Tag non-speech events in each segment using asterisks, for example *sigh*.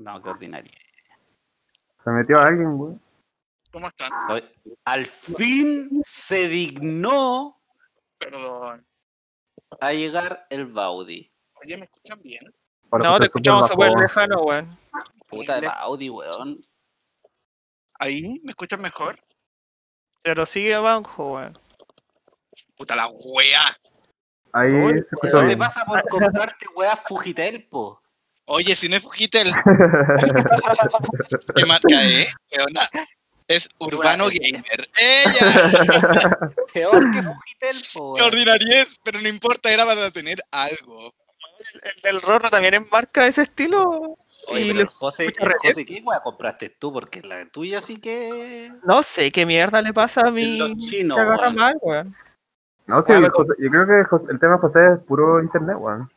No, qué ordinario. Se metió alguien, güey. ¿Cómo están? Al fin se dignó Perdón. a llegar el Baudi. Oye, ¿me escuchan bien? Ahora No, te escuchamos súper lejano, weón. Puta de Baudi, weón. ¿Ahí? ¿Me escuchan mejor? Pero sigue abajo, weón. Puta la wea. Ahí se escuchó Eso te bien. pasa por comprarte weas Fujitel, po. Oye, si no es Fujitel. *laughs* ¿Qué marca es? Weona? Es Urbano es- Gamer. ¡Ella! *laughs* Peor que Fujitel, po. ¡Qué weón. ordinariez! Pero no importa, era para tener algo. El del Rorro también es marca de ese estilo. Oye, y pero le- el José. José, ¿qué wea compraste tú? Porque la tuya sí que. No sé qué mierda le pasa a mi. Los chinos, que agarra mal, weón. No, sí, Ah, el José- yo creo que José- el tema de José es puro internet, weón.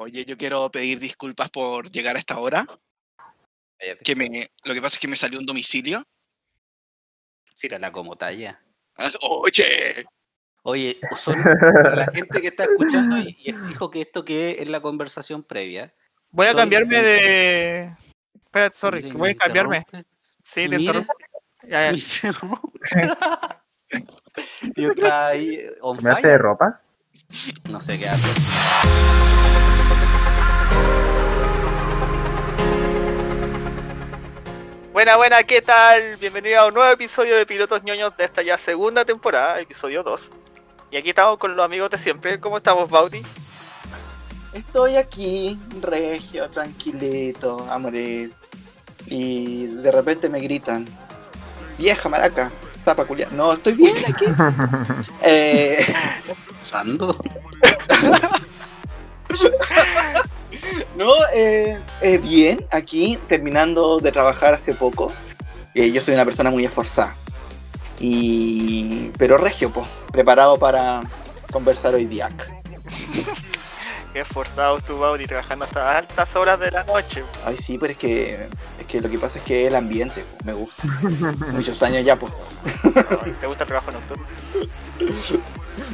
Oye, yo quiero pedir disculpas por llegar a esta hora. Que me, lo que pasa es que me salió un domicilio. Sírala como talla. Ah, Oye, Oye, son para la gente que está escuchando y, y exijo que esto quede en la conversación previa. Voy a Soy- cambiarme de. Espera, sorry, voy a me cambiarme. interrumpe, Sí, te interrumpo. Ya, *laughs* me ya. interrumpe. *laughs* Y está ahí on ¿Cambiaste fire. de ropa? No sé qué hace. Buena, buena, ¿qué tal? Bienvenido a un nuevo episodio de Pilotos ñoños de esta ya segunda temporada, episodio 2. Y aquí estamos con los amigos de siempre. ¿Cómo estamos, Bauti? Estoy aquí, regio, tranquilito, a morir. Y de repente me gritan, vieja maraca, zapa culia. No, estoy bien aquí. *laughs* Eh, *laughs* Sando. *laughs* no, eh, eh, bien, aquí, terminando de trabajar hace poco. Eh, yo soy una persona muy esforzada. Y... Pero regio, po, preparado para conversar hoy día. *laughs* Qué esforzado tu Bauti trabajando hasta altas horas de la noche. Ay, sí, pero es que, es que lo que pasa es que el ambiente po, me gusta. *laughs* Muchos años ya, pues. ¿Te gusta el trabajo nocturno?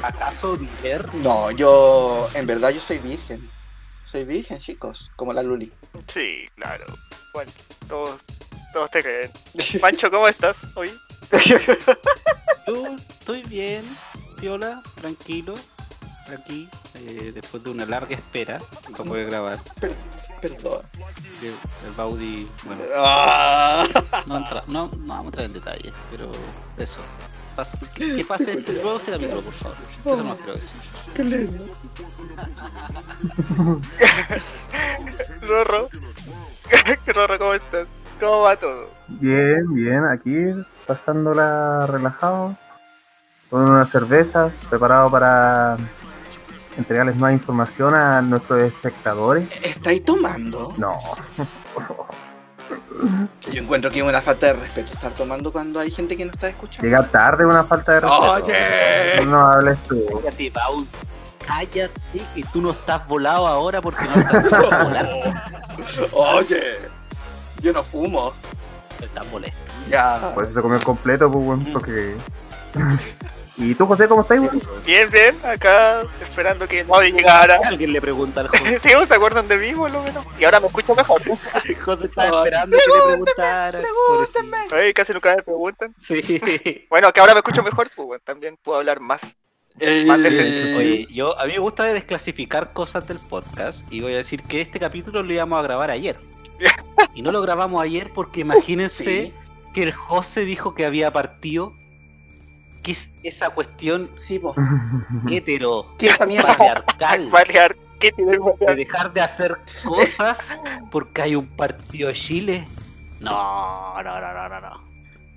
¿Acaso Diver? No, yo, en verdad yo soy virgen. Soy virgen, chicos, como la Luli. Sí, claro. Bueno, todos, todos te creen. *laughs* Pancho, ¿cómo estás hoy? Yo estoy bien, viola, tranquilo, aquí, eh, después de una larga espera para poder grabar. Per- Perdón. El, el Baudi, bueno, Ah. no, entra- no, no vamos a entrar en detalle, pero eso. Que, pase este, luego este capítulo, por favor. Eso no quiero decir. *laughs* Rorro. *laughs* Rorro, ¿cómo estás? ¿Cómo va todo? Bien, bien, aquí pasándola relajado, con una cerveza, preparado para entregarles más información a nuestros espectadores. ¿Estáis tomando? No, *laughs* Yo encuentro que es una falta de respeto estar tomando cuando hay gente que no está escuchando. llega tarde una falta de respeto. Oye. No hables tú. Cállate, Baudi. Cállate, que tú no estás volado ahora porque no a *laughs* volar. Oye, yo no fumo. Estás molesto. Ya. Por eso se comió completo, pues, porque... ¿Y tú, José, cómo estás? Bien, bien, acá esperando que Bauti llegara. Alguien le pregunta al José. *laughs* Sí, ¿se acuerdan de mí, por lo menos? Y ahora me escucho mejor. *laughs* José estaba esperando que le preguntara. Pregúntame. Ay, casi nunca me preguntan. Sí. *laughs* Bueno, que ahora me escucho mejor, pues bueno, también puedo hablar más. Eh, Oye, yo a mí me gusta desclasificar cosas del podcast y voy a decir que este capítulo lo íbamos a grabar ayer. Y no lo grabamos ayer porque imagínense Sí. que el José dijo que había partido. ¿Qué es esa cuestión Sí, po. *laughs* hetero ¿Qué esa mierda? patriarcal Balear, ¿qué tiene el de dejar de hacer cosas porque hay un partido de Chile? No, no, no, no, no, no.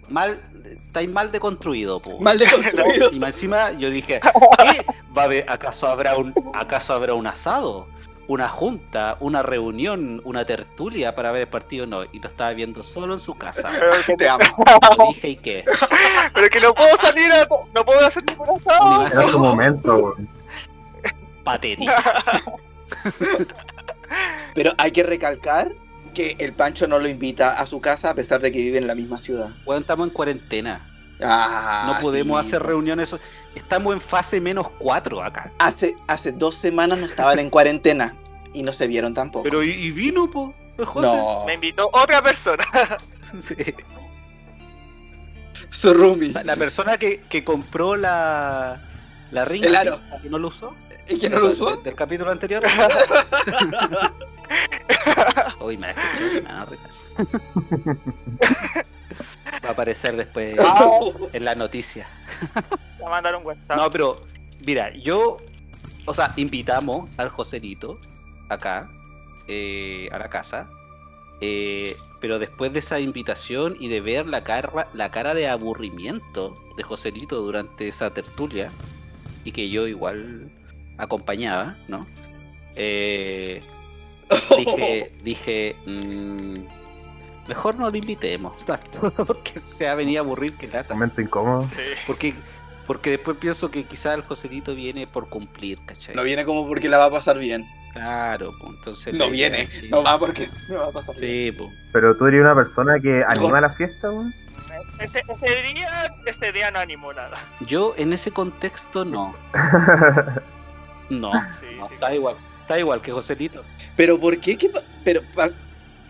Mal, estáis mal deconstruido, po. Mal deconstruido. Y más encima yo dije, ¿qué? *laughs* ¿Va a haber, acaso habrá un acaso habrá un asado? ¿Una junta? ¿Una reunión? ¿Una tertulia para ver el partido? No, y lo estaba viendo solo en su casa. *laughs* Te amo. Lo dije y qué. Pero que no puedo salir a... No puedo hacer ningún asado. Era tu momento, weón. patética. *laughs* Pero hay que recalcar que el Pancho no lo invita a su casa a pesar de que vive en la misma ciudad. Bueno, estamos en cuarentena. Ah, No podemos sí, hacer reuniones. Estamos en fase menos cuatro acá. Hace, hace dos semanas no estaban en cuarentena y no se vieron tampoco. Pero y, y vino, po. José. No, Me invitó otra persona. *laughs* Sí. *laughs* su roomie. La persona que, que compró la, la ring El aro. ¿la que no lo usó. ¿Y que no lo Del- usó? Del, capítulo anterior. *laughs* *laughs* Uy, me va a a retar. Va a aparecer después Ah, en la noticia. Me mandaron WhatsApp. No, pero mira, yo, o sea, invitamos al Joselito acá, eh, a la casa, eh, pero después de esa invitación y de ver la cara, la cara de aburrimiento de Joselito durante esa tertulia, y que yo igual acompañaba, ¿no? Eh, *laughs* dije, dije, mm, mejor no lo invitemos, *laughs* porque se ha venido a aburrir que lata. Momento incómodo. Sí. Porque, porque después pienso que quizá el Joselito viene por cumplir, ¿cachai? No viene como porque la va a pasar bien. Claro, pues entonces. No viene, no va porque *laughs* no va a pasar bien. Sí, pues. Pero tú eres una persona que anima la fiesta, weón. Ese, ese día, ese día no animó nada. Yo en ese contexto no. *laughs* No, Sí, no, sí. está igual. Está igual que Joselito. Pero ¿por qué? ¿Qué pa- pero pa- Lo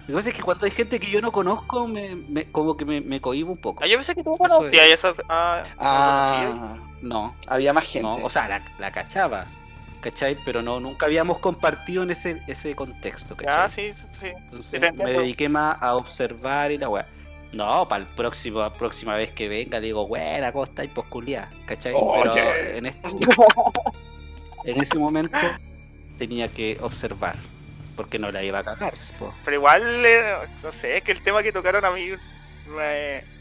que pasa es que cuando hay gente que yo no conozco, me, me- como que me, me cohibo un poco. Ah, yo pensé que tú conocías es. esa. Ah, ¿no Ah, No, había más gente. no, o sea, la, la cachaba. ¿Cachai? Pero no, nunca habíamos compartido en ese, ese contexto? ¿cachai? Ah, sí, sí. Entonces Sí, me dediqué más a observar y la weá. No, para el próximo, la próxima vez que venga, le digo, buena, ¿cómo estáis? Pues culiá, ¿cachai? Pero en, este- en ese momento tenía que observar, porque no la iba a cagar, po. Pero igual, eh, no sé, es que el tema que tocaron a mí. me-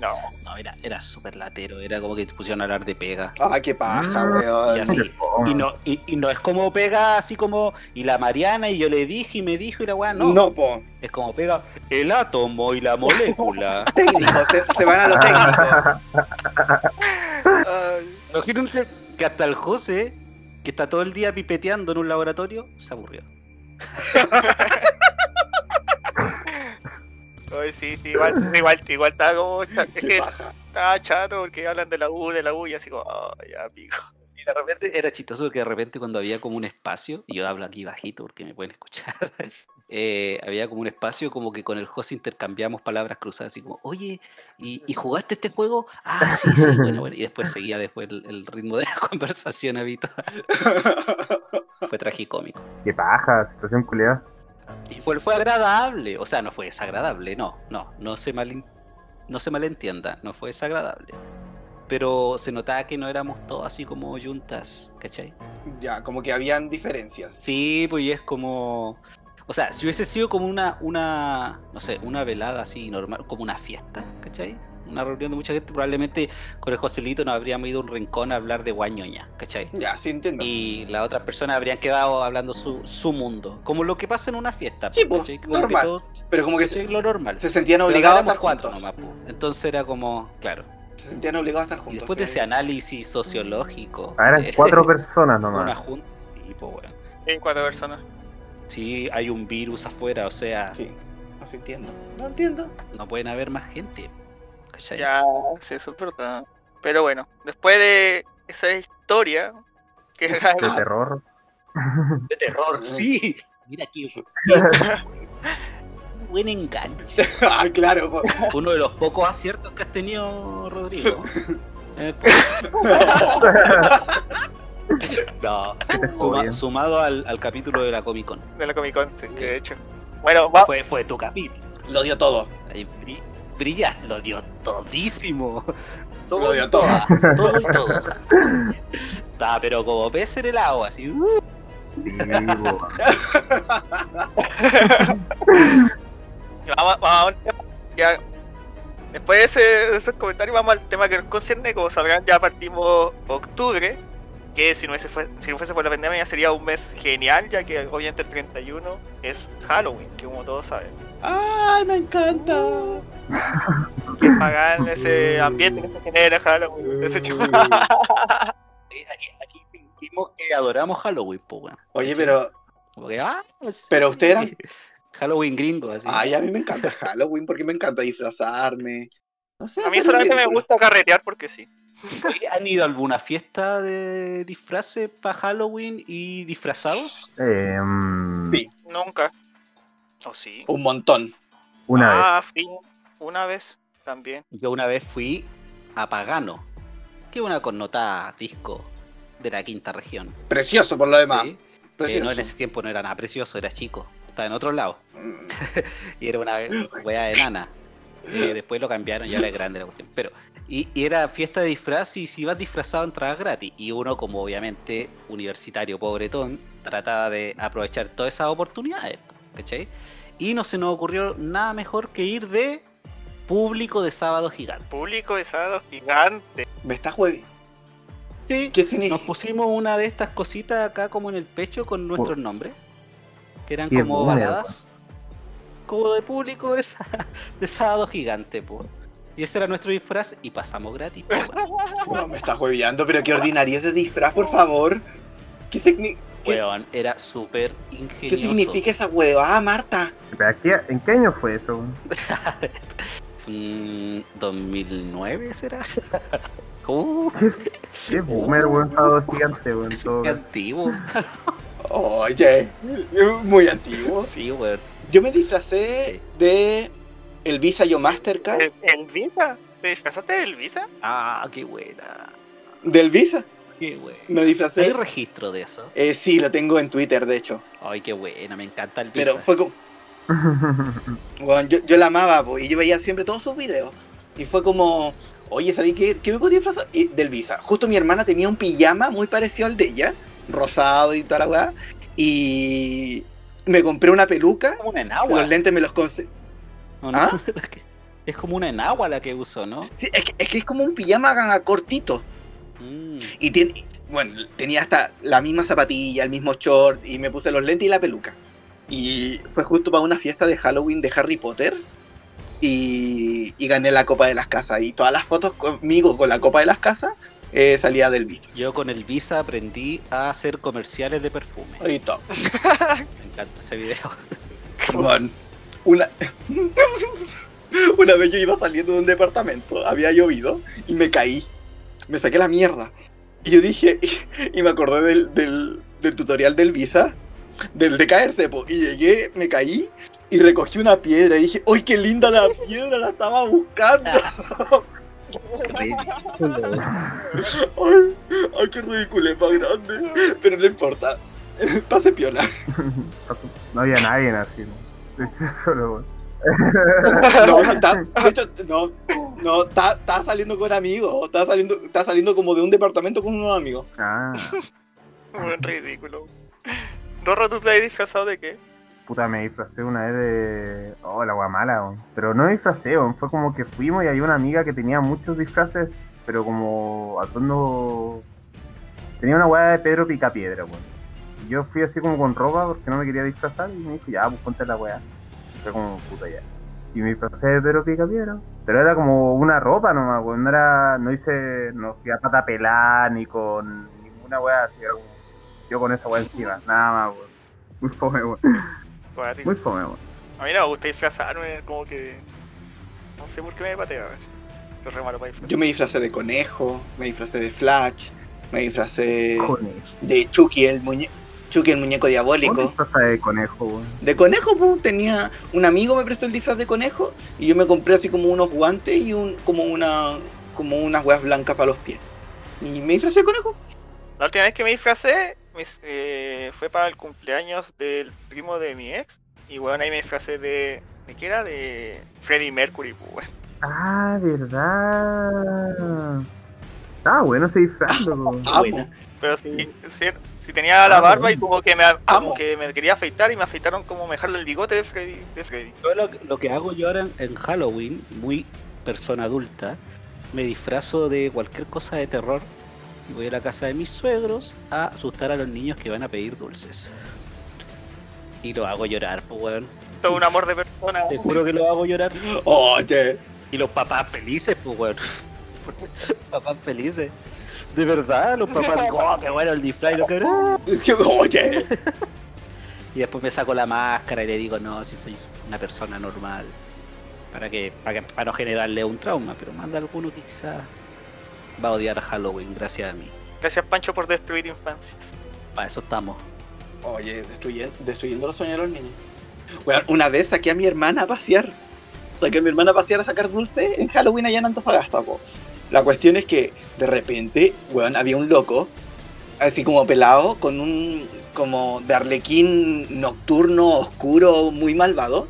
No. No, era, era súper latero, era como que te pusieron a hablar de pega. Ah, qué paja, Mm. Y weón. así. Y no, y, y no es como pega así como, y la Mariana, y yo le dije y me dijo, y la weá, no. No, po. Es como pega el átomo y la molécula. *laughs* Técnico, se, se van a lo técnico. Ay, *laughs* Imagínense que hasta el José, que está todo el día pipeteando en un laboratorio, se aburrió. *laughs* ay, sí, sí, igual, igual, igual estaba como. *laughs* Es que estaba chato porque hablan de la U, de la U, y así como, oh, ya, pico. Y de repente era chistoso porque de repente cuando había como un espacio, y yo hablo aquí bajito porque me pueden escuchar, *laughs* eh, había como un espacio como que con el José intercambiamos palabras cruzadas, así como, oye, ¿y, y jugaste este juego? Ah, sí, sí, *laughs* bueno, bueno. Y después seguía después el, el ritmo de la conversación habitual. Fue tragicómico. Qué paja, situación culiada. Y fue, fue agradable, o sea, no fue desagradable, no, no, no se, malin- no se malentienda, no fue desagradable. Pero se notaba que no éramos todos así como juntas, ¿cachai? Ya, como que habían diferencias. Sí, pues y es como... O sea, si hubiese sido como una, una, no sé, una velada así normal, como una fiesta, ¿cachai? Una reunión de mucha gente, probablemente con el Joselito nos habríamos ido a un rincón a hablar de guañoña, ¿cachai? Ya, sí entiendo. Y las otras personas habrían quedado hablando su, su mundo, como lo que pasa en una fiesta. Sí, pues, normal. todos- Pero como que se, lo normal. se sentían obligados a estar juntos. nomás. Entonces era como, claro. Se sentían obligados a estar Y juntos. después de ese análisis sociológico. Ah, eran eh, cuatro *laughs* personas Una nomás. junta. Y pues bueno. En cuatro personas. Sí, hay un virus afuera, o sea, Sí, no se entiendo. No entiendo. no pueden haber más gente. ¿Cachai? Ya, sí, eso es verdad. Pero bueno, después de esa historia, que De terror. De terror, sí. Mira aquí. Un buen enganche. *laughs* ah, claro. Uno de los pocos aciertos que has tenido, Rodrigo. *laughs* El *laughs* No, sumado al, al capítulo de la Comic Con. de la Comic Con, sí, que de hecho. Bueno, va, Fue, fue tu capítulo. Lo dio todo. Ahí bri- brilla, lo dio todísimo. Lo dio todo. Todo y todo. Estaba pero como pez en el agua, así. uh. Sí, *laughs* vamos, vamos a un tema. Ya, después de, ese- de esos comentarios, vamos al tema que nos concierne. Como sabrán, ya partimos octubre. Que si no, fue- si no fuese por la pandemia sería un mes genial, ya que obviamente el 31 es Halloween, que como todos saben. ¡Ay, me encanta! Que pagan ese ambiente que se genera Halloween. Ese chupa. Aquí, aquí fingimos que adoramos Halloween, pues bueno. Oye, pero. Como que, ah, sí. Pero ustedes eran- Halloween gringo, así. Ay, a mí me encanta Halloween porque me encanta disfrazarme. No sé, A mí solamente me gusta carretear porque sí. ¿Han ido a alguna fiesta de disfraces para Halloween y disfrazados? Eh, Sí. Nunca. ¿O sí? Un montón. Una vez. ah, fui una vez también. Yo una vez fui a Pagano, que es una connotada disco de la quinta región. Precioso por lo demás. Eh, no, en ese tiempo no era nada precioso, era chico. Estaba en otro lado. Mm, *laughs* Y era una wea enana. Eh, después lo cambiaron y ahora es grande la cuestión. Pero, y, y era fiesta de disfraz y si ibas disfrazado entrabas gratis. Y uno, como obviamente universitario pobretón, trataba de aprovechar todas esas oportunidades. ¿Cachai? Y no se nos ocurrió nada mejor que ir de público de sábado gigante. Público de sábado gigante. Me está jue... Sí, ¿Qué significa? nos pusimos una de estas cositas acá como en el pecho con nuestros nombres. Que eran Qué como baladas. Como de público de, sá- *laughs* de sábado gigante, po. Y ese era nuestro disfraz y pasamos gratis. po, weón. *laughs* No, me está hueveando, pero qué ordinaria es de disfraz, por favor. ¿Qué, signi- qué- Weón, era súper qué ingenioso. significa esa huevada, Marta? Pero aquí- ¿En qué año fue eso? *laughs* Mm, ¿2009 será? *laughs* Uh, *laughs* Qué boomer, weón, sábado gigante, weón. qué antiguo. Oye, muy antiguo. Sí, weón. Yo me disfracé Sí. de el Visa Yo Mastercard. ¿El, el Visa? ¿Te disfrazaste del Visa? Ah, qué buena. Del Visa. Qué buena. Me ¿Hay disfracé. registro de eso? Eh, sí, lo tengo en Twitter, de hecho. Ay, qué buena, me encanta el Pero Visa. fue como. Bueno, yo, yo la amaba, po, y yo veía siempre todos sus videos. Y fue como, oye, ¿sabes qué, qué me podría disfrazar? Y del Visa. Justo mi hermana tenía un pijama muy parecido al de ella, rosado y toda la weá. Y me compré una peluca. como una enagua. Los lentes me los conseguí. ¿Ah? *laughs* Es como una enagua la que uso, ¿no? Sí, es, que, es que es como un pijama cortito. Mm. Y tiene, bueno, tenía hasta la misma zapatilla, el mismo short, y me puse los lentes y la peluca. Y fue justo para una fiesta de Halloween de Harry Potter. Y, y gané la Copa de las Casas. Y todas las fotos conmigo con la Copa de las Casas eh, salía del Visa. Yo con el Visa aprendí a hacer comerciales de perfume. Y todo. *laughs* Me encanta ese video. Bueno, una, *laughs* una vez yo iba saliendo de un departamento, había llovido y me caí. Me saqué la mierda. Y yo dije, *laughs* y, me acordé del, del, del tutorial del Visa, del de caerse, po, y llegué, me caí y recogí una piedra y dije, ¡ay, qué linda la piedra! La estaba buscando. ¡Ay, ay qué ridículo, es más grande! Pero no importa, *laughs* pase piola. *laughs* No había nadie así, ¿no? Estoy solo. No, no, está, *laughs* no, no, está, está saliendo con amigos, está saliendo, está saliendo como de un departamento con unos amigos. Ah, Muy *laughs* ridículo. Rorro, ¿tú te has disfrazado de qué? puta, me disfracé una vez de. Oh, la guamala, weón. Pero no me disfracé, weón. Fue como que fuimos y había una amiga que tenía muchos disfraces, pero como atuendo. Tenía una weá de Pedro Picapiedra, weón. Y yo fui así como con ropa porque no me quería disfrazar y me dijo, ya, pues ponte la weá. Fue como puta ya. Y me disfracé de Pedro Picapiedra. Pero era como una ropa nomás, weón. No era. No hice. No fui a pata pelada ni con ninguna weá así. Era como. Yo con esa weá encima. Nada más, weón. Muy fome, weón. Muy fome, weón. A mí no me gusta disfrazarme, como que. No sé por qué me ver. Soy re malo para disfrazar. Yo me disfracé de conejo, me disfracé de Flash, me disfracé Conejo. de Chucky, el muñeco. Chucky el muñeco ¿Cómo diabólico. disfraza de conejo, weón? De conejo, pues, tenía un amigo me prestó el disfraz de conejo y yo me compré así como unos guantes y un como una como unas huevas blancas para los pies. Y me disfracé de conejo. La última vez que me disfracé mis- eh, fue para el cumpleaños del primo de mi ex. Y bueno, ahí me disfracé de. ¿De qué era? De Freddie Mercury, pues, weón. Ah, verdad. Ah, bueno ese disfraz, loco. Amo. Pero si, si, si tenía la Ah, barba y como que, me, como que me quería afeitar y me afeitaron como me dejaron el bigote de Freddy. De Freddy. Yo lo, lo que hago yo ahora en, en Halloween, muy persona adulta, me disfrazo de cualquier cosa de terror y voy a la casa de mis suegros a asustar a los niños que van a pedir dulces. Y lo hago llorar, pues weón. Todo un amor de persona. Te juro que lo hago llorar. Oye, Y los papás felices, pues weón. *laughs* papás felices. De verdad, los *laughs* papás, oh, qué bueno el disfraz y lo que... oye. Y después me saco la máscara y le digo, no, si soy una persona normal. Para que, para que, para no generarle un trauma, pero manda alguno que quizás va a odiar a Halloween, gracias a mí. Gracias, Pancho, por destruir infancias. Para eso estamos. Oye, destruyendo, destruyendo los sueños de los niños. Bueno, una vez saqué a mi hermana a pasear. Saqué a mi hermana a pasear a sacar dulce en Halloween allá en Antofagasta, po. La cuestión es que de repente, weón, había un loco, así como pelado, con un como de arlequín nocturno, oscuro, muy malvado.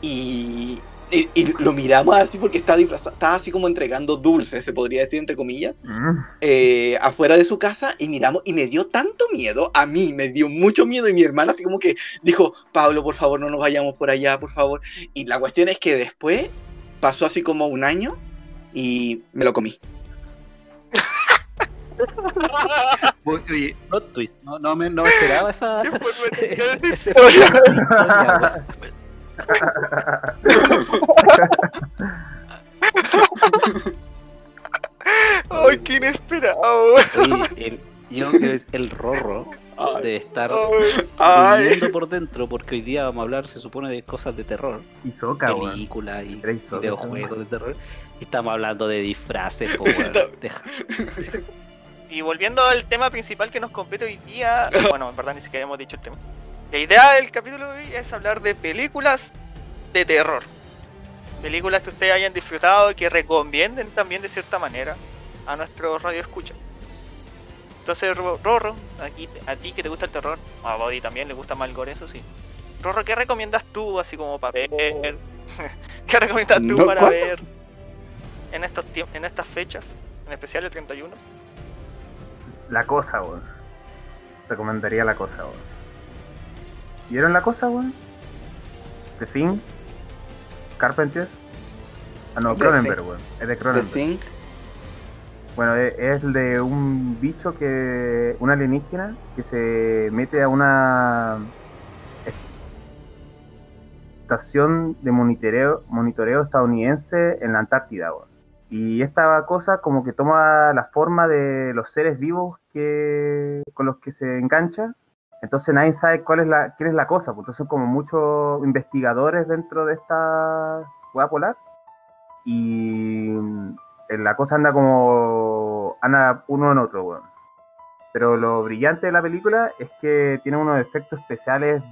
Y, y- y lo miramos así porque estaba disfrazado, estaba así como entregando dulces, se podría decir entre comillas Mm. eh, afuera de su casa y miramos y me dio tanto miedo, a mí me dio mucho miedo y mi hermana así como que dijo, Pablo, por favor, no nos vayamos por allá, por favor. Y la cuestión es que después pasó así como un año y me lo comí. *laughs* Oye, plot twist. No, no, me, no me esperaba esa. *laughs* Ese. ¡Ay, qué inesperado! Oye, el, yo creo que es el rorro de estar durmiendo por dentro, porque hoy día vamos a hablar, se supone, de cosas de terror, Y soca, películas y Hisoka, videojuegos de terror. Estamos hablando de disfraces, po, Y volviendo al tema principal que nos compete hoy día, *laughs* bueno, en verdad ni siquiera hemos dicho el tema. La idea del capítulo de hoy es hablar de películas de terror. Películas que ustedes hayan disfrutado y que recomienden también de cierta manera a nuestro radio escucha. Entonces, Ro- Rorro, aquí, a ti que te gusta el terror, a Body también le gusta más el gore, eso sí. Rorro, ¿qué recomiendas tú así como para ver? *laughs* ¿Qué recomiendas tú No, para ¿cuándo? ver en estos en estas fechas? En especial el 31. La cosa, weón. Recomendaría la cosa, weón. ¿Vieron la cosa, weón? The Thing. Carpenter. Ah, no, The Cronenberg, weón. Es de The Cronenberg. Thing. Bueno, e- es de un bicho que. un alienígena que se mete a una estación de monitoreo, monitoreo estadounidense en la Antártida, weón. Y esta cosa como que toma la forma de los seres vivos que con los que se engancha. Entonces nadie sabe cuál es la, quién es la cosa. Pues entonces son como muchos investigadores dentro de esta hueá polar. Y eh, la cosa anda como. anda uno en otro, weón. Pero lo brillante de la película es que tiene unos efectos especiales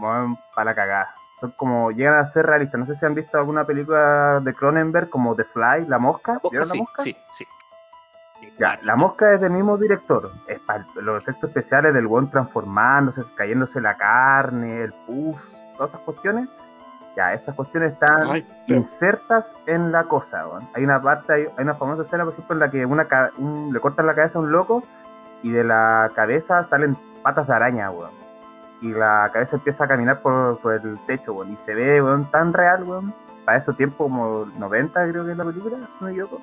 para la cagada. Son como. llegan a ser realistas. No sé si han visto alguna película de Cronenberg como The Fly, La Mosca. ¿Vieron La sí, Mosca? sí, sí. Ya, la mosca es del mismo director. Es los efectos especiales del weón transformándose, cayéndose la carne, el pus, todas esas cuestiones. Ya, esas cuestiones están Ay, insertas en la cosa, weón. Hay una parte, hay, hay una famosa escena, por ejemplo, en la que una un- le cortan la cabeza a un loco y de la cabeza salen patas de araña, weón. Y la cabeza empieza a caminar por, por el techo, weón. Y se ve, weón, tan real, weón. Para eso tiempo, como 90 creo que es la película, si no me equivoco.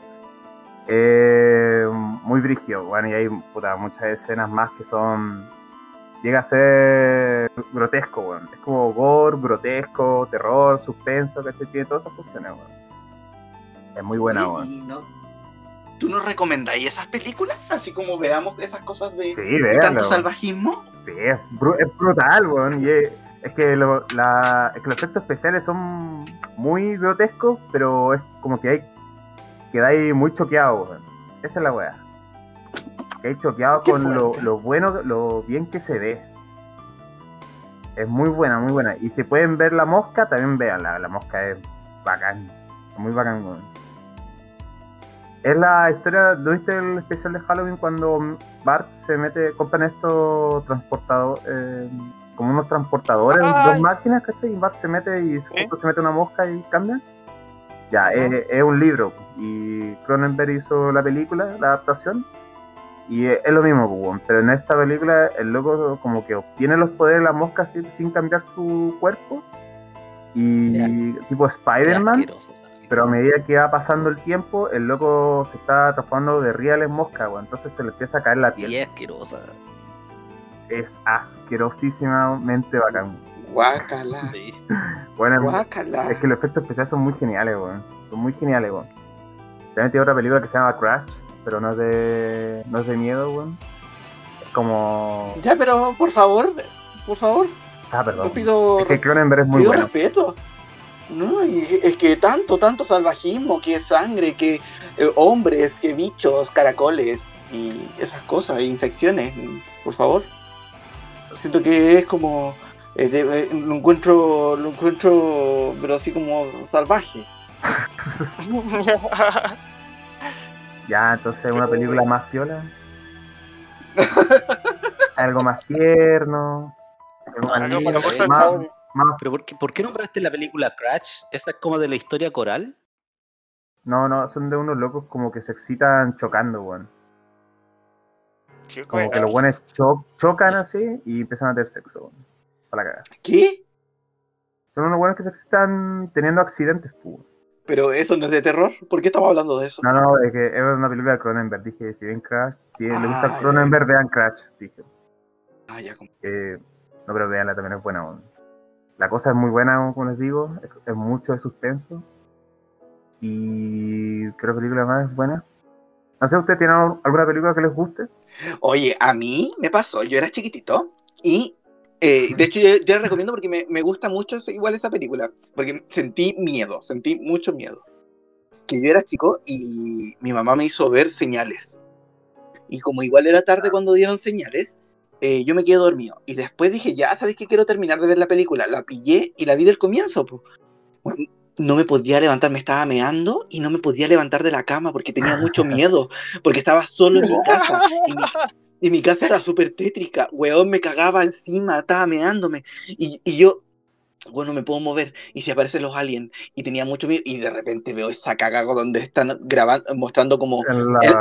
Eh, muy brígido, bueno, y hay puta, muchas escenas más que son. Llega a ser grotesco, weón. Es como gore, grotesco, terror, suspenso, ¿cachai? Tiene todas esas cuestiones, weón. Es muy buena, no- ¿Tú nos recomendáis esas películas? Así como veamos esas cosas de, Sí, de tanto salvajismo. Sí, es, bru- es brutal, weón. Y es, es que lo- la- es que los efectos especiales son muy grotescos, pero es como que hay quedáis muy choqueado, weón. Esa es la weá. Quedáis choqueado Qué con lo, lo bueno, lo bien que se ve. Es muy buena, muy buena. Y si pueden ver la mosca, también veanla. La mosca es bacán. Muy bacán, weón. Es la historia, ¿no viste el especial de Halloween cuando Bart se mete, compran estos transportadores, eh, como unos transportadores, Ay. dos máquinas, ¿cachai? Y Bart se mete y justo se mete una mosca y cambia. Ya, es, es un libro. Y Cronenberg hizo la película, la adaptación. Y es, es lo mismo, pues, pero en esta película el loco como que obtiene los poderes de la mosca sin, sin cambiar su cuerpo. Y tipo Spider-Man. Pero a medida que va pasando el tiempo, el loco se está transformando de real en mosca, weón. Entonces se le empieza a caer la piel. Y es asquerosa. Es asquerosísimamente bacán. Guácala, Sí. *laughs* Bueno, es- guácala. es que los efectos especiales son muy geniales, weón. Son muy geniales, weón. También tiene otra película que se llama Crash, pero no es de, no es de miedo, weón. Es como... Ya, pero por favor, por favor, Ah, perdón. yo pido, Es que Cronenberg es muy pido bueno. respeto. No, y es que tanto, tanto salvajismo, que sangre, que eh, hombres, que bichos, caracoles y esas cosas, infecciones, por favor. Siento que es como de- eh, lo encuentro, lo encuentro, pero así como salvaje. *laughs* Ya, entonces una película más piola. *laughs* Algo más tierno. Algo más, Más, ¿Pero por qué, por qué nombraste la película Crash? ¿Esa es como de la historia coral? No, no, son de unos locos como que se excitan chocando, weón. Chico, Como que los buenos cho- chocan así y empiezan a tener sexo, weón. Para la cagada. ¿Qué? Son unos buenos que se excitan teniendo accidentes, pues. Pero eso no es de terror. ¿Por qué estamos hablando de eso? No, no, es que es una película de Cronenberg. Dije, si ven Crash, si les gusta Ah, Cronenberg, vean Crash. Dije, Ah, ya, como- Eh, no, pero veanla también es buena. weón. La cosa es muy buena, como les digo. Es, es mucho de suspenso. Y creo que la película más buena. No sé, ¿usted tiene alguna película que les guste? Oye, a mí me pasó, yo era chiquitito y eh, de hecho yo, la recomiendo porque me, me gusta mucho ese- igual esa película, porque sentí miedo, sentí mucho miedo. Que yo era chico y mi mamá me hizo ver señales. Y como igual era tarde cuando dieron señales, eh, yo me quedé dormido. Y después dije, ya, ¿sabes qué? Quiero terminar de ver la película. La pillé y la vi del comienzo. po. Bueno, no me podía levantar, me estaba meando y no me podía levantar de la cama porque tenía mucho *laughs* miedo, porque estaba solo en mi casa. Y mi, *laughs* y mi casa era súper tétrica, weón, me cagaba encima, estaba meándome. Y, y yo, bueno, me puedo mover. Y se aparecen los aliens. Y tenía mucho miedo. Y de repente veo esa cagago donde están grabando, mostrando como En la El- el-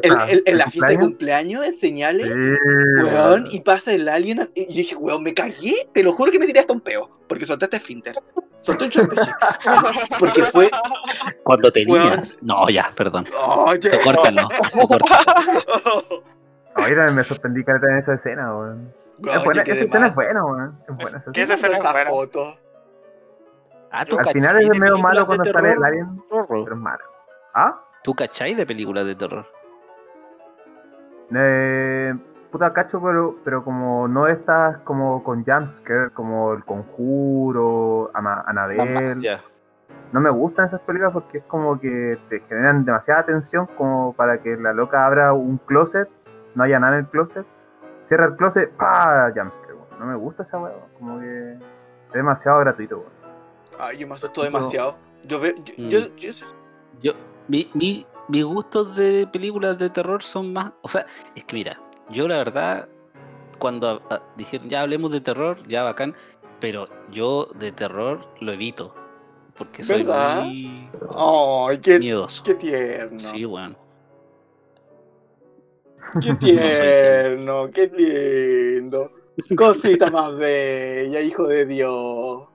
fiesta, el- el- en ¿el la fiesta de cumpleaños? en señales. Sí, Weón, weón. y pasa el alien. Y yo dije, weón, me cagué. Te lo juro que me tiré hasta un peo. Porque soltaste Finter. Solté un chorpeche. Porque fue. Cuando tenías. No, ya, perdón. Lo córtalo. Ahorita me sorprendí que en esa escena, weón. Es buena, esa escena es buena, weón. Es buena esa foto. Ah, ¿tú Al final es de medio malo cuando terror, sale el alien, pero es malo. ¿Ah? ¿Tú cachai de películas de terror? Eh, puta cacho, pero, pero como no estás como con jumpscare, como El Conjuro, Annabelle. Ya. No me gustan esas películas porque es como que te generan demasiada tensión como para que la loca abra un closet, no haya nada en el closet, cierra el closet, ¡pa! Jumpscare, weón. No me gusta esa weá, como que es demasiado gratuito, weón. Ay, yo me asustó demasiado. Yo veo. Yo, Mm. yo- yo- Yo, mi, mi, mis gustos de películas de terror son más. O sea, es que mira, yo la verdad, cuando ah, dijeron ya hablemos de terror, ya bacán, pero yo de terror lo evito. Porque soy ¿Verdad? muy Ay, qué, miedoso. qué tierno. Sí, bueno. Qué *laughs* tierno, qué lindo. Cosita más bella, hijo de Dios.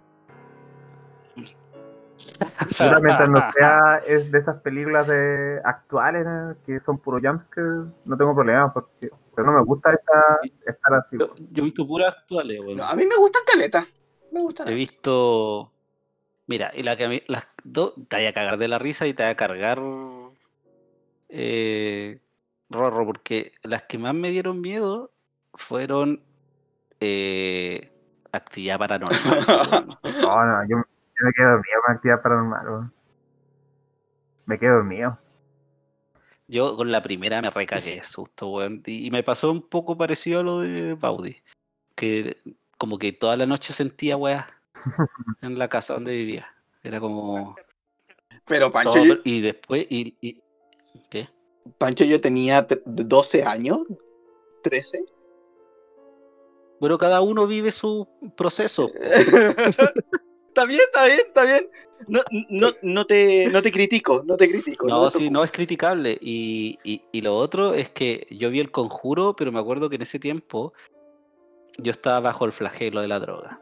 Mientras no sea es de esas películas de actuales eh, que son puro jumpscare, no tengo problema, porque pero no me gusta esa, estar así. Yo, yo he visto puras actuales, weón. No, a mí me gustan caletas. Me gustan. He visto. Mira, y la que a mí. Las dos. Te voy a cagar de la risa y te voy a cargar. Eh, Rorro, porque las que más me dieron miedo fueron. Eh, actividad paranormal. weón. *laughs* No, no, yo, yo me quedo dormido con actividad paranormal, weón. Me quedo dormido. Yo con la primera me recagué de susto, weón. Y, y me pasó un poco parecido a lo de Baudi. Que como que toda la noche sentía weas *laughs* en la casa donde vivía. Era como. Pero Pancho, todo- y después. Y, y- ¿Qué? Pancho, yo tenía tre- 12 años, 13. Bueno, cada uno vive su proceso. *laughs* está bien, está bien, está bien. No, no, no, te, no te critico, no te critico. No, te sí, no es criticable. Y, y, y lo otro es que yo vi el conjuro, pero me acuerdo que en ese tiempo yo estaba bajo el flagelo de la droga.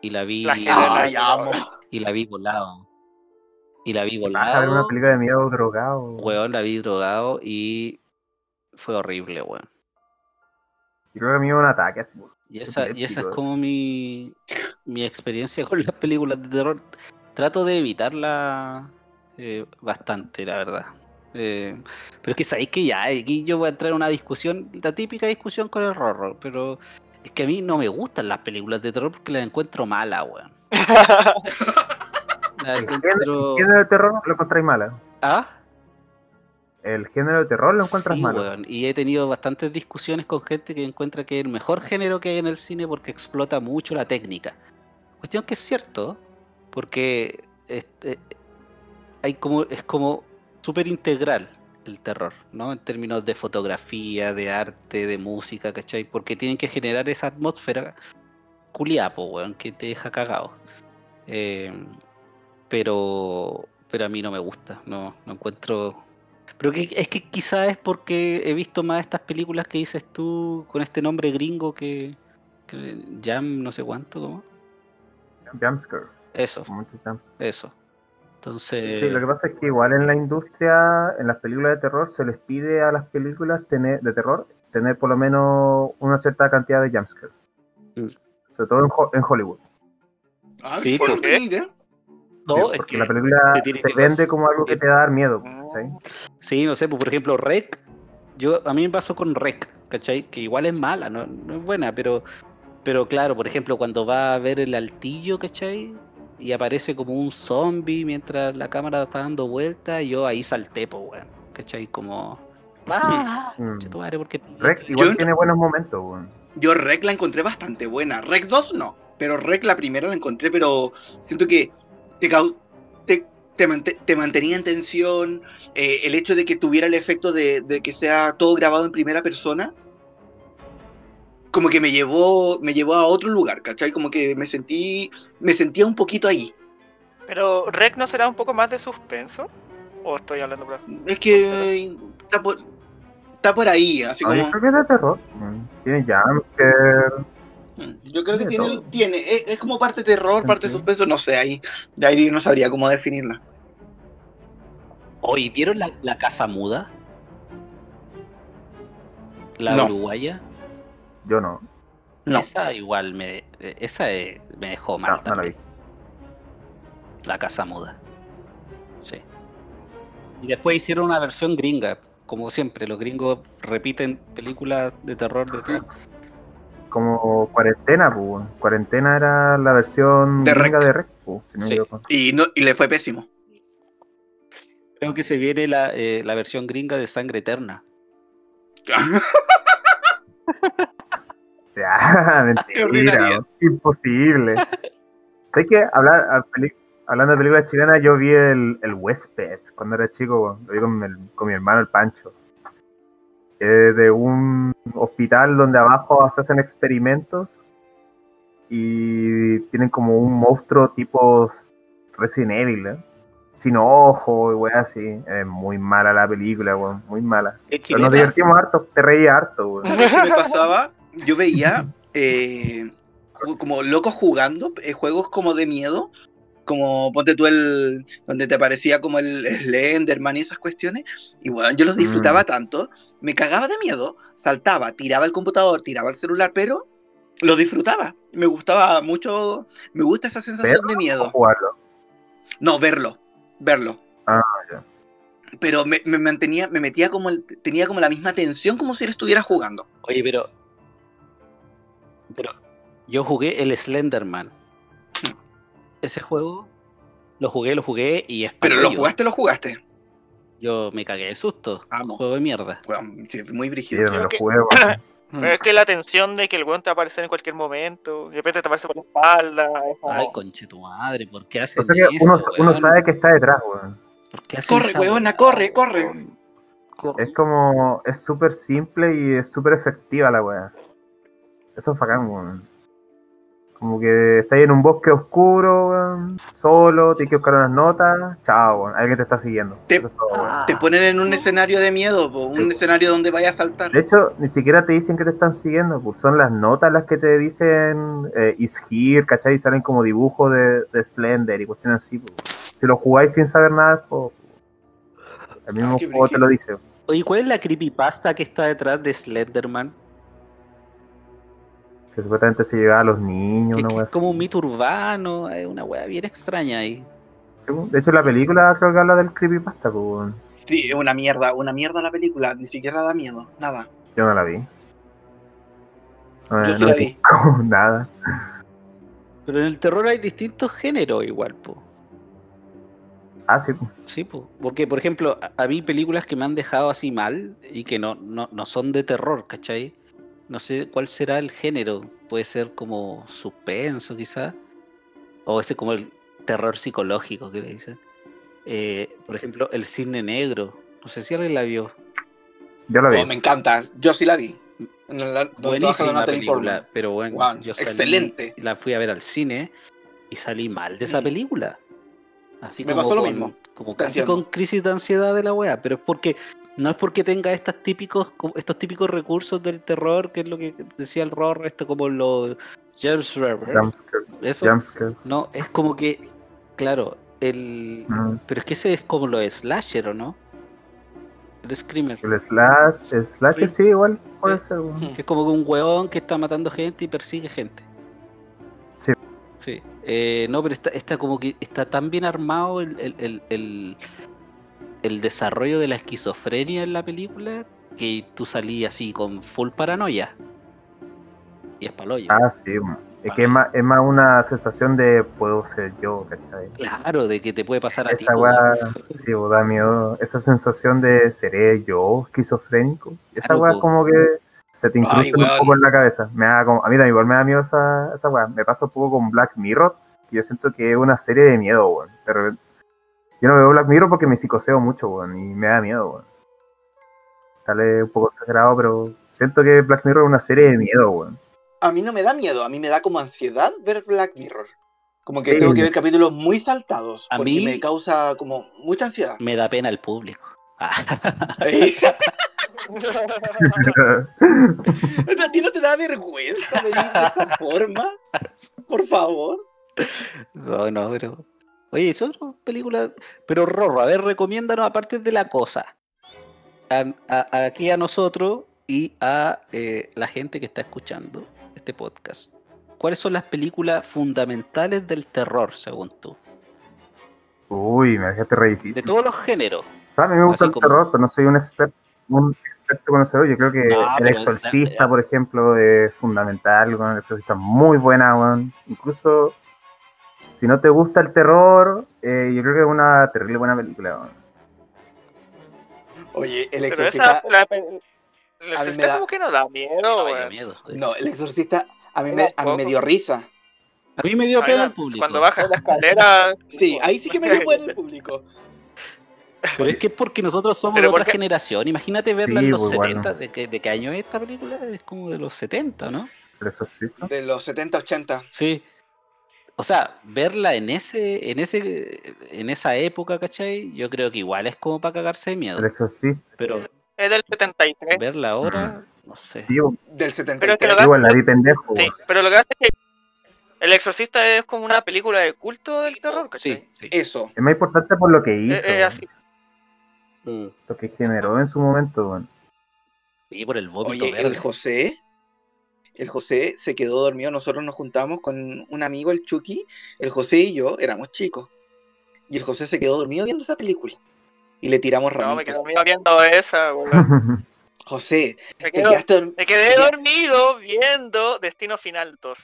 Y la vi. Flagelo la amo. Y la vi volado. Y la vi Ah, sale una volado. película de miedo drogado. Weón, la vi drogado y fue horrible, weón. Y creo que me dio un ataque así. weón. Y esa, y esa es como mi, mi experiencia con las películas de terror. Trato de evitarla eh, bastante, la verdad. Eh, pero es que sabéis que ya, aquí yo voy a entrar en una discusión, la típica discusión con el Rorro, pero es que a mí no me gustan las películas de terror porque las encuentro malas, weón. *laughs* ¿El género de terror lo encontráis mala? ¿Ah? el género de terror lo encuentras Sí, malo. weón, Y he tenido bastantes discusiones con gente que encuentra que es el mejor género que hay en el cine porque explota mucho la técnica. Cuestión que es cierto, porque este, hay como, es como súper integral el terror, ¿no? En términos de fotografía, de arte, de música, ¿cachai? Porque tienen que generar esa atmósfera culiapo, weón, que te deja cagado. Eh, pero, pero a mí no me gusta, no, no encuentro pero que, es que quizás es porque he visto más estas películas que dices tú con este nombre gringo que, que Jam no sé cuánto, ¿cómo? Jumpscare, Eso, eso. Entonces, Sí, lo que pasa es que igual en la industria, en las películas de terror, se les pide a las películas tener, de terror tener por lo menos una cierta cantidad de jumpscare. Mm. Sobre todo en, Ho- en Hollywood. Ah, Sí, ¿por ¿por qué? No, Sí, es porque que- la película se que vende como algo que te va a dar miedo. ¿cachai? sí, no sé, pues, por ejemplo, Rec, yo a mí me pasó con Rec, ¿cachai? Que igual es mala, no, no es buena, pero, pero claro, por ejemplo, cuando va a ver el altillo, ¿cachai? Y aparece como un zombie mientras la cámara está dando vueltas, yo ahí salté, pues, weón, ¿cachai? Como... *laughs* ¡Ah! *laughs* Mm. Madre, ¿por qué? Rec igual Yo- tiene buenos momentos. weón. Yo Rec la encontré bastante buena. Rec 2 no, pero Rec la primera la encontré, pero siento que te, cau- te, te, mante- te mantenía en tensión. eh, el hecho de que tuviera el efecto de, de que sea todo grabado en primera persona, como que me llevó, me llevó a otro lugar, ¿cachai? Como que me sentí, me sentía un poquito ahí. Pero Rec no será un poco más de suspenso. ¿O estoy hablando por Es que está por, está por ahí, así No, como... yo creo que es de terror. weón. Tiene jumpscare. Yo creo que Tiene es, es como parte terror, parte suspenso, no sé, ahí, de ahí no sabría cómo definirla. Oye, ¿vieron la, la casa muda? La No. uruguaya. Yo no. No. Esa igual me, esa me dejó mal No, no la también. vi. La casa muda. Sí. Y después hicieron una versión gringa. Como siempre, los gringos repiten películas de terror de todo. Como cuarentena, pues. Cuarentena era la versión De gringa Rec. de Rec, pues, si no me Sí. equivoco. Y, no, y le fue pésimo. Creo que se viene la, eh, la versión gringa de Sangre Eterna. *laughs* Ya, *laughs* mentira, imposible. sé que hablar, a hablando de películas chilenas, yo vi el, el Huésped cuando era chico, lo vi con, el- con mi hermano el Pancho. Es de un hospital donde abajo se hacen experimentos y tienen como un monstruo tipo Resident Evil, ¿eh? sin ojo y weón así. Es muy mala la película, weón, muy mala. Pero nos divertimos harto, te reía harto, weón. ¿Sabes qué me pasaba? Yo veía eh, como locos jugando eh, juegos como de miedo, como ponte tú el donde te aparecía como el Slenderman y esas cuestiones, y bueno, yo los disfrutaba Mm. tanto, me cagaba de miedo, saltaba, tiraba el computador, tiraba el celular, pero lo disfrutaba, me gustaba mucho, me gusta esa sensación de O miedo. jugarlo. No, verlo, verlo. Ah, ya. Pero me, me mantenía, me metía como, el- tenía como la misma tensión como si él estuviera jugando. Oye, pero. Pero yo jugué el Slenderman. Ese juego lo jugué, lo jugué y es Pero lo jugaste, lo jugaste. Yo me cagué de susto. Amo. Un juego de mierda. Sí, muy Sí, brígido. me Creo lo que- jugué, *laughs* weón. Pero es que la tensión de que el weón te va a aparecer en cualquier momento, de repente te aparece por la espalda. Ay, conche tu madre, ¿por qué hacen O sea eso, uno, sabe que está detrás, weón. ¿Por qué hacen Corre, esa weona, corre? Corre. Es como, es súper simple y es súper efectiva la weá. Eso es bacán, weón. Como que estás en un bosque oscuro, weón, solo, tienes que buscar unas notas, chao, weón, alguien te está siguiendo. Te- Eso es todo, weón. Ah, Te ponen en un escenario de miedo, po, un escenario donde vayas a saltar. De hecho, ni siquiera te dicen que te están siguiendo, pues son las notas las que te dicen eh, is here, ¿cachai? Y salen como dibujos de, de Slender y cuestiones así. pues. Si lo jugáis sin saber nada, pues, el mismo Ah, juego te lo dice. Oye, ¿cuál es la creepypasta que está detrás de Slenderman? Que supuestamente se llevaba a los niños, Que- una es como así. un mito urbano, es una weá bien extraña ahí. De hecho, la película creo que habla del creepypasta, pues. Sí, es una mierda, una mierda la película, ni siquiera da miedo, nada. Yo no la vi. No, Yo no la vi. *laughs* nada. Pero en el terror hay distintos géneros igual, po. Ah, sí, pues. Sí, po, porque por ejemplo, a, a mí películas que me han dejado así mal y que no, no, no son de terror, ¿cachai? No sé cuál será el género. Puede ser como suspenso, quizás. O ese como el terror psicológico que le dicen. Eh, por ejemplo, El Cisne Negro. No sé si alguien la vio. Yo lo vi. Oh, me encanta. Yo sí la vi. En la- la película, pero bueno, Guau, yo salí- excelente. la fui a ver al cine y salí mal de esa Mm. película. Así Me como pasó lo con- mismo. Como casi con crisis de ansiedad de la wea, pero es porque no es porque tenga estas típicos, estos típicos recursos del terror, que es lo que decía el Ror, esto como los James eso Jumpscare. no, es como que, claro, el Mm. pero es que ese es como lo de slasher, ¿o no? El screamer. El slash, el slasher sí, igual puede ser. es como que un huevón que está matando gente y persigue gente. Sí. Sí. Eh, no, pero está, está como que está tan bien armado el, el, el, el- el desarrollo de la esquizofrenia en la película que tú salí así con full paranoia. Y es paloyo. Ah, sí. Es que es más, es más una sensación de puedo ser yo, ¿cachai? Claro, de que te puede pasar a ti. Esa po, weá, weón. sí, da miedo. Esa sensación de seré yo esquizofrénico. Esa Claro, weá como que se te incrusta un weón. poco en la cabeza. Me da como, a mí también igual me da miedo esa, esa weá. Me pasa un poco con Black Mirror, que yo siento que es una serie de miedo, weón. Yo no veo Black Mirror porque me psicoseo mucho, weón, y me da miedo, weón. Sale un poco exagerado, pero siento que Black Mirror es una serie de miedo, weón. A mí no me da miedo, a mí me da como ansiedad ver Black Mirror. Como que Sí. tengo que ver capítulos muy saltados. A porque mí- me causa como mucha ansiedad. Me da pena el público. *laughs* ¿A ti no te da vergüenza venir de esa forma? Por favor. *laughs* No, no, pero. Oye, son películas. Pero Rorro, a ver, recomiéndanos aparte de la cosa. A, a- aquí a nosotros y a eh, la gente que está escuchando este podcast. ¿Cuáles son las películas fundamentales del terror, según tú? Uy, me dejaste re difícil. De todos los géneros. O sea, a mí me gusta Así el como- terror, pero no soy un experto, un experto conocedor. Yo creo que No, El Exorcista, por ejemplo, es fundamental. El Exorcista es muy buena, weón. Incluso si no te gusta el terror, eh, yo creo que es una terrible buena película. Oye, el Pero exorcista. esa. La, el A mí me exorcista da- como que no da miedo, No, miedo, el exorcista a mí me, a mí me Poco. dio risa. A mí me dio Ay, pena el público. Cuando baja la escalera. Sí, ahí sí que me dio *laughs* bueno el público. Pero es que es porque nosotros somos Pero de otra porque- generación. Imagínate verla Sí, en los pues, bueno. 70. ¿De qué, ¿De qué año es esta película? Es como de los 70, ¿no? El Exorcista. De los 70, 80. Sí. O sea, verla en ese, en ese, en esa época, ¿cachai? Yo creo que igual es como para cagarse de miedo. El Exorcista. Pero Es del 73. verla ahora, no sé. Sí. Del Pero es que 73. lo que- igual la vi pendejo. Sí, pero lo que pasa es que El Exorcista es como una película de culto del terror, ¿cachai? Sí, sí. Eso. Es más importante por lo que hizo, Es, así. Mm. lo que generó en su momento. weón. Sí, por el vómito Oye, verde. el José. El José se quedó dormido. Nosotros nos juntamos con un amigo, el Chucky. El José y yo éramos chicos. Y el José se quedó dormido viendo esa película. Y le tiramos No, me ramitas. quedé dormido viendo esa, weón. *laughs* José, Me, te quedo- quedaste dorm- me quedé dormido viendo Destino Final 2.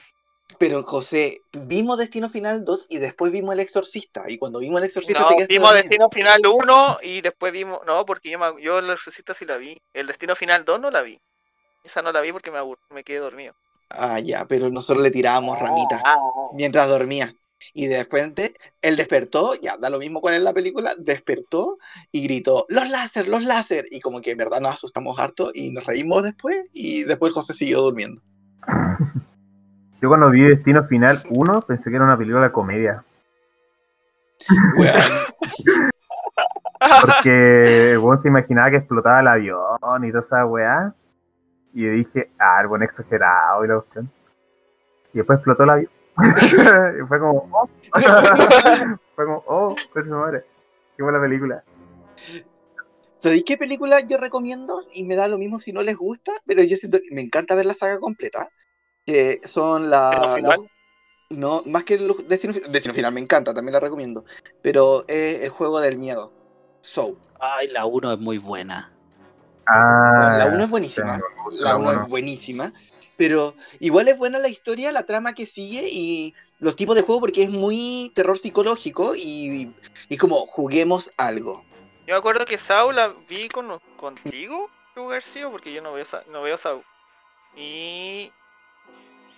Pero José, vimos Destino Final 2 y después vimos El Exorcista. Y cuando vimos El Exorcista No, te vimos dormido. Destino Final 1 y después vimos. No, porque yo, me- yo el Exorcista sí la vi. El Destino Final 2 no la vi. Esa no la vi porque me, abur- me quedé dormido. Ah, ya, pero nosotros le tirábamos ramitas Ah, mientras dormía. Y de repente él despertó, ya da lo mismo con él en la película, despertó y gritó, los láser, los láser. Y como que en verdad nos asustamos harto y nos reímos después y después José siguió durmiendo. *laughs* Yo cuando vi Destino Final 1 pensé que era una película de comedia. *laughs* Porque weón se imaginaba que explotaba el avión y toda esa weá. Y yo dije, ah, el buen exagerado y la cuestión. Y después explotó el avión. *laughs* y fue como, oh. *laughs* fue como, oh, pues su madre. Qué buena película. ¿Sabéis qué película yo recomiendo? Y me da lo mismo si no les gusta, pero yo siento que me encanta ver la saga completa. Que son la... ¿Destino Final? los- no, más que los Destino, Destino Final, me encanta, también la recomiendo. Pero es el juego del miedo. So, Ay, la 1 es muy buena. Ah, la 1 es buenísima. sí, La 1 uno. es buenísima. Pero igual es buena la historia, la trama que sigue y los tipos de juego porque es muy terror psicológico y, y como juguemos algo. Yo me acuerdo que Saul la vi con, contigo, García, porque yo no veo, no veo Saul. Y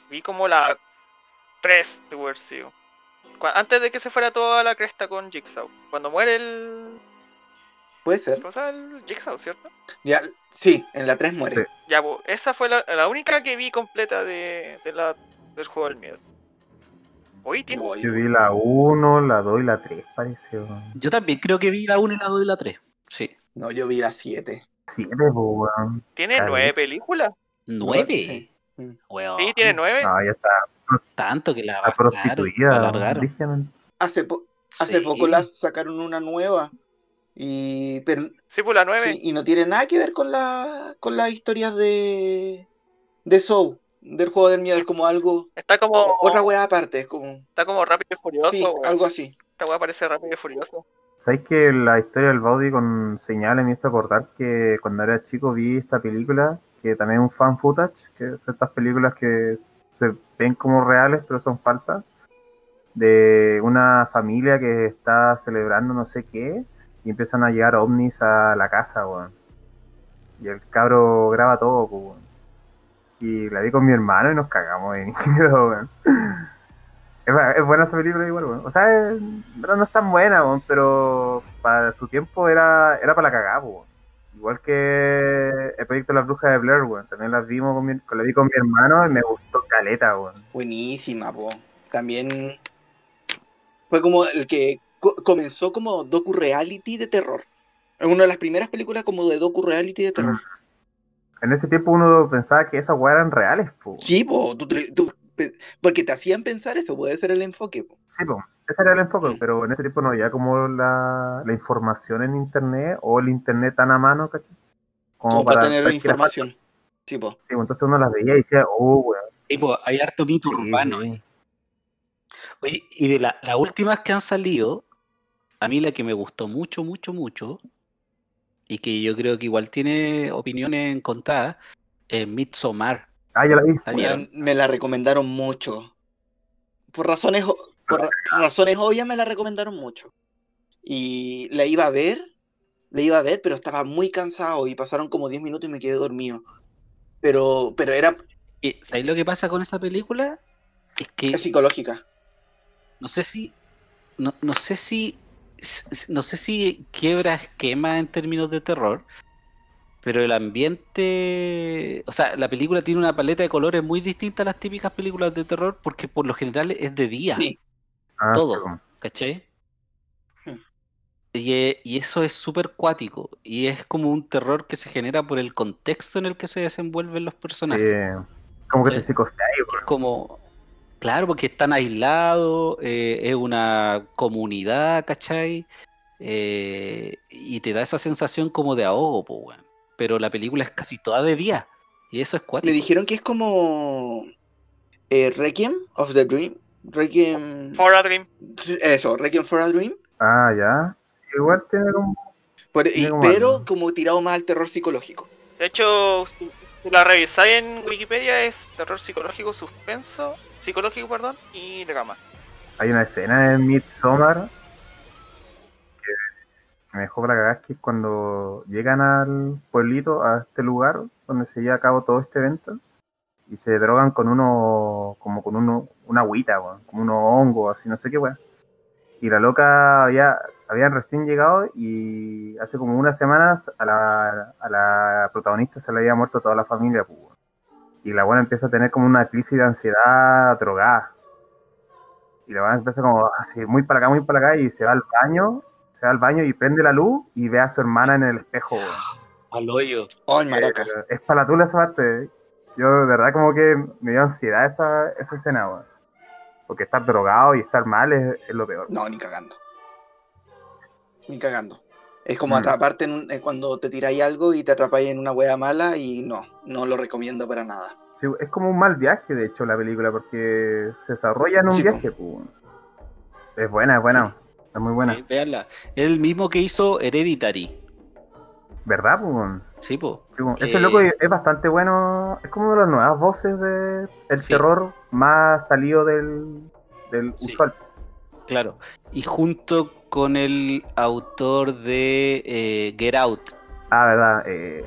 vi como la 3 de. Antes de que se fuera toda la cresta con Jigsaw. Cuando muere el. Puede ser. ¿Cómo se llama el Jigsaw, cierto? Ya, sí, en la 3 muere. Sí. Ya, pues, esa fue la, la única que vi completa de, de la, del juego del miedo. Oye, tiene. Yo vi la 1, la 2 y la 3, parece. Yo también creo que vi la 1 y la 2 y la 3. Sí. No, yo vi la 7. Siete, pues, weón. Tiene Dale. nueve películas. ¿Nueve? Sí. Weón. Sí, tiene nueve. No, ya está, Tanto que la prostituida. la brígidamente. Hace, po- hace Sí. poco las sacaron una nueva. Y, pero, Sí, pues la nueve. sí, y no tiene nada que ver con, la, con las historias de, de Soul, del juego del miedo. Es como algo, Está como. otra weá aparte. Es como, Está como rápido y furioso, sí, algo así. Esta weá parece rápido y furioso. ¿Sabéis que la historia del Baudi con señales me hizo acordar que cuando era chico vi esta película, que también es un fan footage, que son estas películas que se ven como reales pero son falsas, de una familia que está celebrando no sé qué y empiezan a llegar ovnis a la casa, weón. Y el cabro graba todo, pues, weón. Y la vi con mi hermano y nos cagamos de *laughs* miedo, weón. Es, bu- es buena esa película igual, weón. O sea, no es tan buena, weón, pero para su tiempo era, era para la cagada, weón. Igual que el proyecto de la bruja de Blair, weón. También las vimos con mi, la vi con mi hermano y me gustó caleta, weón. Buenísima, po. También fue como el que co- comenzó como docu-reality de terror. Es una de las primeras películas como de docu-reality de terror. En ese tiempo uno pensaba que esas weas eran reales, po. Sí, po, tú tú porque te hacían pensar eso, puede ser el enfoque. po. Sí, po. Ese era el enfoque, pero en ese tiempo no había como la, la información en internet o el internet tan a mano, ¿cachai? Como para tener era información. Sí, po. Sí, pues, entonces uno las veía y decía, oh, weón. Sí, pues, hay harto mito Sí, urbano. sí. eh. Oye, y de la- las últimas que han salido, a mí la que me gustó mucho, mucho, mucho, y que yo creo que igual tiene opiniones encontradas, es Midsommar. Ah, ya la vi. Me la recomendaron mucho. Por razones, por ra- razones obvias me la recomendaron mucho. Y la iba a ver, la iba a ver, pero estaba muy cansado y pasaron como 10 minutos y me quedé dormido. Pero, pero era ¿Sabéis lo que pasa con esa película? Es que es psicológica. no sé si no, no sé si no sé si quiebra esquema en términos de terror pero el ambiente o sea la película tiene una paleta de colores muy distinta a las típicas películas de terror porque por lo general es de día Sí, Ah, todo. po. ¿cachai? Hmm. Y, e- y eso es súper cuático y es como un terror que se genera por el contexto en el que se desenvuelven los personajes Sí. Como que te es como, claro, porque están aislados, eh, es una comunidad, ¿cachai? Eh, y te da esa sensación como de ahogo, po, weón. Pero la película es casi toda de día. Y eso es me cuático. dijeron que es como eh, Requiem of the Dream. Requiem. For a Dream. Eso, Requiem for a Dream. Ah, ya. Igual tiene como. Tiene pero algo. como tirado más al terror psicológico. De hecho, la revisáis en Wikipedia, es terror psicológico, suspenso, psicológico, perdón, y drama. Hay una escena en Midsommar que me dejó para cagar, que es cuando llegan al pueblito, a este lugar donde se lleva a cabo todo este evento, y se drogan con uno, como con uno, una agüita, weón, como unos hongos, así, no sé qué, weón. Y la loca había, habían recién llegado y hace como unas semanas a la, a la protagonista se le había muerto toda la familia, pues. Y la buena empieza a tener como una crisis de ansiedad drogada. Y la buena empieza como así, muy para acá, muy para acá, y se va al baño, se va al baño y prende la luz y ve a su hermana en el espejo. Al hoyo. Oh, maraca. Eh, Es para la tula esa parte. Yo de verdad como que me dio ansiedad esa, esa escena, weón. Porque estar drogado y estar mal es, es lo peor. No, ni cagando. Ni cagando. Es como Mm. atraparte en un- eh, cuando te tiráis algo y te atrapáis en una wea mala y no, no lo recomiendo para nada. Sí, es como un mal viaje, de hecho, la película, porque se desarrolla en un Sí, viaje, pues. Es buena, es buena. Es muy buena. Sí, véanla. Es el mismo que hizo Hereditary. ¿Verdad, weón? Sí, po. Sí, Ese loco es bastante bueno. Es como una de las nuevas voces de el Sí. terror más salido del, del Sí. usual. Claro. Y junto con el autor de eh, Get Out, Ah, verdad. Eh,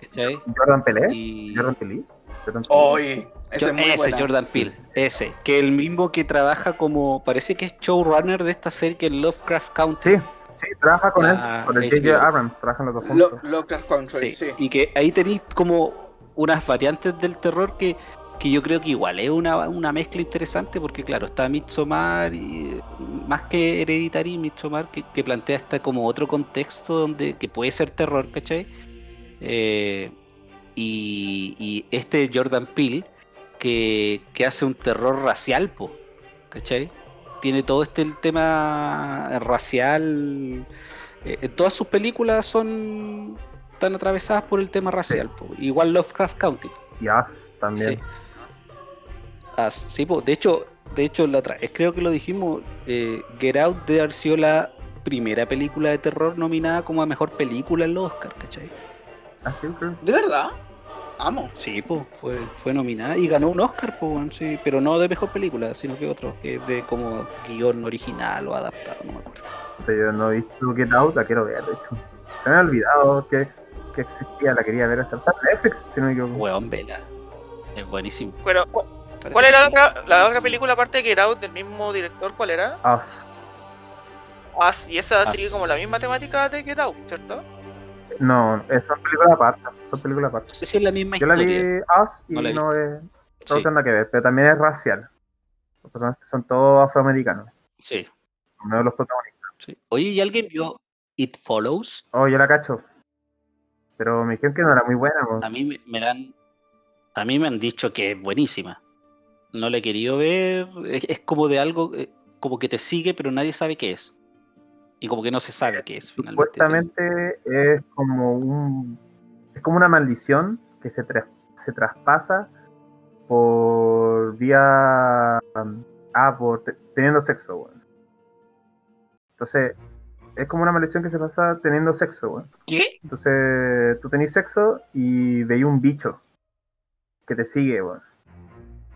¿cachai? Jordan Pelé. Y... Jordan Pelé. Jordan Pelé. Oye, ese es muy ese, buena. Jordan Peele, ese, que el mismo que trabaja como, parece que es showrunner de esta serie que es Lovecraft Country. Sí, sí, trabaja con La él. Con el J.J. Abrams. Trabajan los dos Lo- juntos. Lovecraft Country, Sí, sí. Y que ahí tenéis como unas variantes del terror que, que yo creo que igual es una, una mezcla interesante porque claro, está Midsommar y más que Hereditary, Midsommar que, que plantea hasta como otro contexto donde que puede ser terror, ¿cachai? Eh, y, y este Jordan Peele que, que hace un terror racial, po, ¿cachai? Tiene todo este el tema racial. eh, en todas sus películas son están atravesadas por el tema racial. po. Igual Lovecraft County. Us también. Sí. Ah, sí, po. de hecho, de hecho la otra vez creo que lo dijimos. eh, Get Out debe haber sido la primera película de terror nominada como a mejor película en los Oscars, ¿cachai? Ah, sí, creo. ¿De verdad? Amo. Sí, pues, fue, fue nominada y ganó un Oscar, pues, sí, pero no de mejor película, sino que otro, que es de como guion original o adaptado, no me acuerdo. Pero yo no he visto Get Out, la quiero ver, de hecho. Se me ha olvidado que, ex- que existía, la quería ver. En Netflix, si no me equivoco. Weón, vela. Es buenísimo. Bueno, cu- Parece ¿cuál era la sí. otra, la otra película aparte de Get Out del mismo director? ¿Cuál era? Us. Us, y esa Us. sigue como la misma temática de Get Out, ¿cierto? No, es son películas aparte. Son películas aparte. No sé si es la misma Yo la vi Us y No la no, es. Sí, No tiene nada que ver, pero también es racial. Los personajes son todos afroamericanos. sí, Uno de los protagonistas. sí. Oye, ¿y alguien vio It Follows? Oh, yo la cacho. Pero me dijeron que no era muy buena. A mí me, me la han, a mí me han dicho que es buenísima. No la he querido ver. Es, es como de algo, eh, como que te sigue, pero nadie sabe qué es. Y como que no se sabe qué es finalmente. Supuestamente es como un. Es como una maldición que se, tras- se traspasa por vía. Ah, por te- teniendo sexo, weón. Entonces, es como una maldición que se pasa teniendo sexo, weón. ¿Qué? Entonces, tú tenés sexo y veis un bicho que te sigue, weón.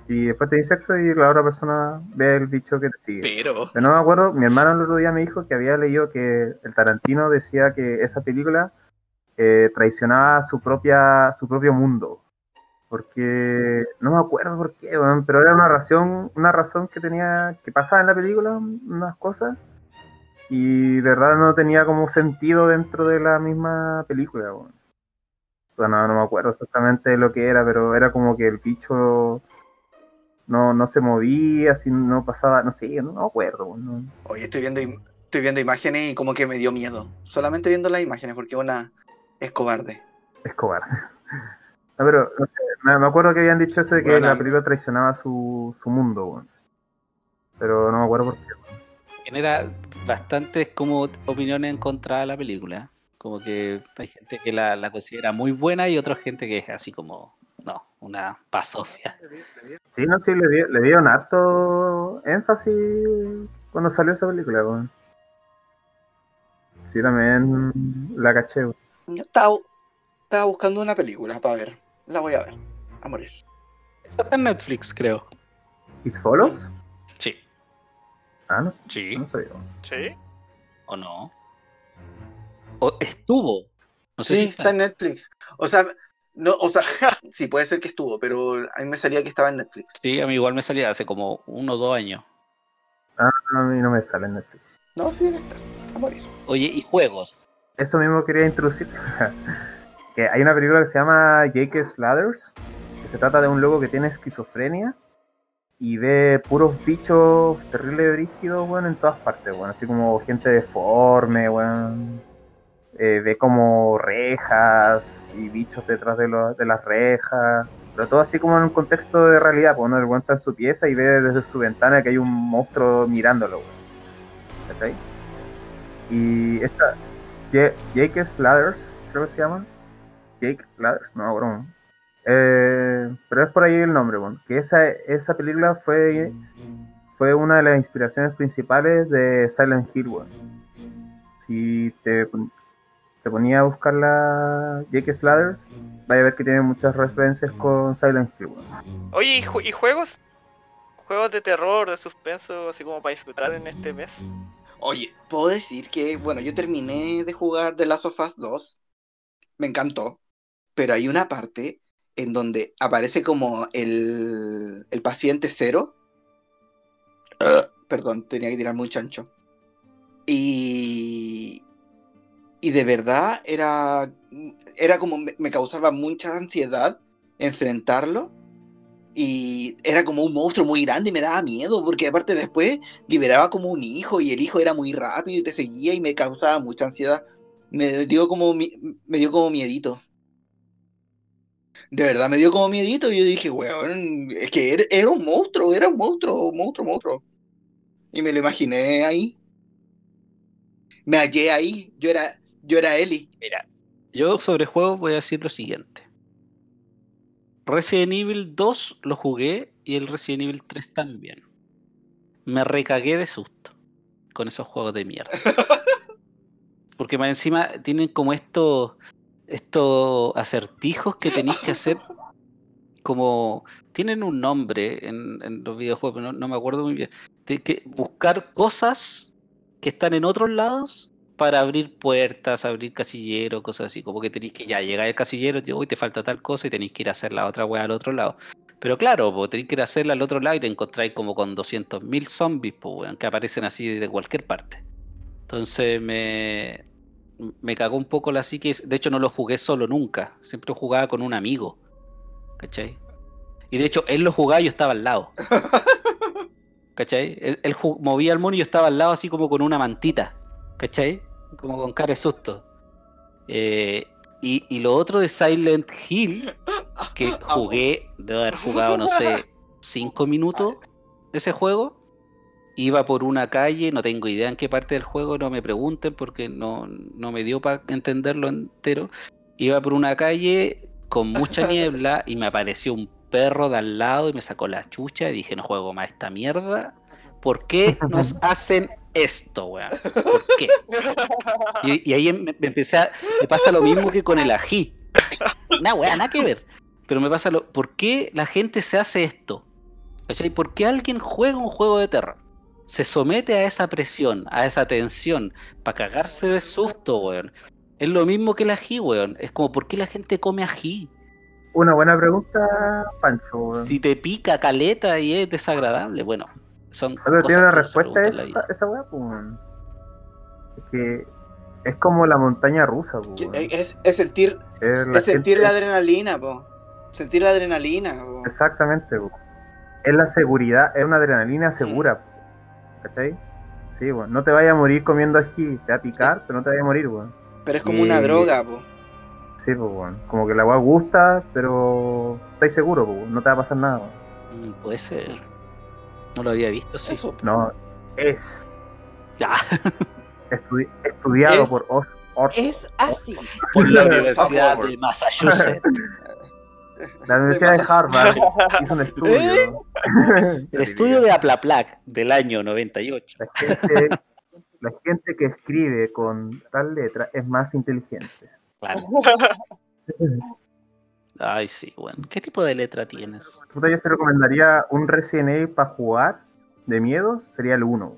Y después tenés sexo y la otra persona ve el bicho que te sigue. Pero. Pero no me acuerdo, mi hermano el otro día me dijo que había leído que el Tarantino decía que esa película eh, traicionaba su propia su propio mundo. Porque no me acuerdo por qué, weón, pero era una razón, una razón que tenía, que pasaba en la película, unas cosas, y de verdad no tenía como sentido dentro de la misma película, weón. Bueno, no me acuerdo exactamente lo que era, pero era como que el bicho no, no se movía, así no pasaba, no sé, no me acuerdo. no. Oye, estoy viendo, im- estoy viendo imágenes y como que me dio miedo. Solamente viendo las imágenes, porque una es cobarde. Es cobarde. *laughs* No, pero no sé, me, acuerdo que habían dicho eso de que Bueno, la película traicionaba su, su mundo, weón. Pero no me acuerdo por qué. genera bastantes como opiniones en contra de la película. Como que hay gente que la, la considera muy buena y otra gente que es así como, no, una pasofia. Sí, no, sí, le, di- le dieron harto énfasis cuando salió esa película, weón. Sí, también la caché, weón. Estaba, estaba buscando una película para ver. La voy a ver. A morir. Esa está en Netflix, creo. ¿It Follows? Sí. Ah, no, Sí. no sabía. Sí. ¿O no? O estuvo. No sé Sí, si está en Netflix. O sea, no, o sea, *laughs* sí, puede ser que estuvo, pero a mí me salía que estaba en Netflix. Sí, a mí igual me salía hace como uno o dos años. A mí no me sale en Netflix. No, sí debe estar. A morir. Oye, ¿y juegos? Eso mismo quería introducir. *laughs* que hay una película que se llama Jake Slathers, que se trata de un loco que tiene esquizofrenia y ve puros bichos terribles brígidos, bueno, en todas partes, bueno, así como gente deforme, bueno. Eh, ve como rejas y bichos detrás de, las rejas, pero todo así como en un contexto de realidad, pues uno le cuenta en su pieza y ve desde su ventana que hay un monstruo mirándolo. ¿Cachai? Y esta, Ja- Jake Slathers, creo que se llama. Jake Ladders, no, broma. Eh, pero es por ahí el nombre. Que esa, esa película fue, fue una de las inspiraciones principales de Silent Hill. Si te, te ponía a buscar la Jake Slatters, vaya a ver que tiene muchas referencias con Silent Hill. Oye, ¿y, ju- y juegos? Juegos de terror, de suspenso, así como para disfrutar en este mes. Oye, puedo decir que, bueno, yo terminé de jugar The Last of Us 2. Me encantó. Pero hay una parte en donde aparece como el, el paciente cero. Ah, perdón, tenía que tirarme un chancho. Y. Y de verdad era. Era como. Me, causaba mucha ansiedad enfrentarlo. Y era como un monstruo muy grande y me daba miedo, porque aparte después liberaba como un hijo y el hijo era muy rápido y te seguía y me causaba mucha ansiedad. Me dio como, me dio como miedito. De verdad, me dio como miedito y yo dije, weón, es que era, era un monstruo, era un monstruo, monstruo, monstruo. Y me lo imaginé ahí. Me hallé ahí, yo era, yo era Eli. Mira, yo sobre juegos voy a decir lo siguiente. Resident Evil 2 lo jugué y el Resident Evil 3 también. Me recagué de susto con esos juegos de mierda. *laughs* Porque más encima tienen como estos estos acertijos que tenéis que hacer como tienen un nombre en, en los videojuegos, pero no, no me acuerdo muy bien. De que buscar cosas que están en otros lados para abrir puertas, abrir casilleros, cosas así, como que tenéis que ya llegar al casillero y hoy te falta tal cosa y tenéis que ir a hacer la otra weá al otro lado. Pero claro, pues tenéis que ir a hacerla al otro lado y te encontráis como con 200.000 zombies, pues, weón, que aparecen así de cualquier parte. Entonces me, me cagó un poco la psique. De hecho, no lo jugué solo nunca. Siempre jugaba con un amigo. ¿Cachai? Y de hecho, él lo jugaba y yo estaba al lado. *laughs* ¿Cachai? Él, él movía al mono y yo estaba al lado así como con una mantita. ¿Cachai? Como con cara de susto. Eh, y, y lo otro de Silent Hill, que jugué, debo haber jugado, no sé, cinco minutos ese juego. Iba por una calle, no tengo idea en qué parte del juego, no me pregunten porque no, no me dio para entenderlo entero. Iba por una calle con mucha *laughs* niebla y me apareció un perro de al lado y me sacó la chucha y dije, no juego más esta mierda. ¿Por qué nos *laughs* hacen esto, weón? ¿Por qué? Y, y ahí me, me empecé a, me pasa lo mismo que con el ají. Nah, weá, nada que ver. Pero me pasa lo. ¿Por qué la gente se hace esto? ¿Cachai? ¿Por qué alguien juega un juego de terror? Se somete a esa presión, a esa tensión, para cagarse de susto, weón. Es lo mismo que el ají, weón. Es como, ¿por qué la gente come ají? Una buena pregunta, Pancho. weón. Si te pica caleta y es desagradable, bueno, son. Pero tiene una respuesta esa, esa weá, pues. Es que es como la montaña rusa, pues. Es, es sentir, Es la es sentir gente- la adrenalina, po. Sentir la adrenalina, po. Exactamente, po. es la seguridad, es una adrenalina segura, ¿cachai? Sí, bueno, no te vayas a morir comiendo ají, te va a picar, pero no te vayas a morir, weón. Pero es como una droga, po. Sí, pues, weón. Como que la weá gusta, pero estáis seguros, pues, no te va a pasar nada, weón. Mm, puede ser. No lo había visto, sí. Eso. No, es Ya, *laughs* estudi- estudiado Es- por Or- Es así. por la *laughs* Universidad de Massachusetts. *laughs* la Universidad de Harvard hizo un estudio. El estudio de Aplaplac del año 98. La gente, la gente que escribe con tal letra es más inteligente. Claro. Ay, sí, bueno. ¿Qué tipo de letra tienes? Puta, yo se recomendaría un Resident Evil para jugar de miedo, sería el 1.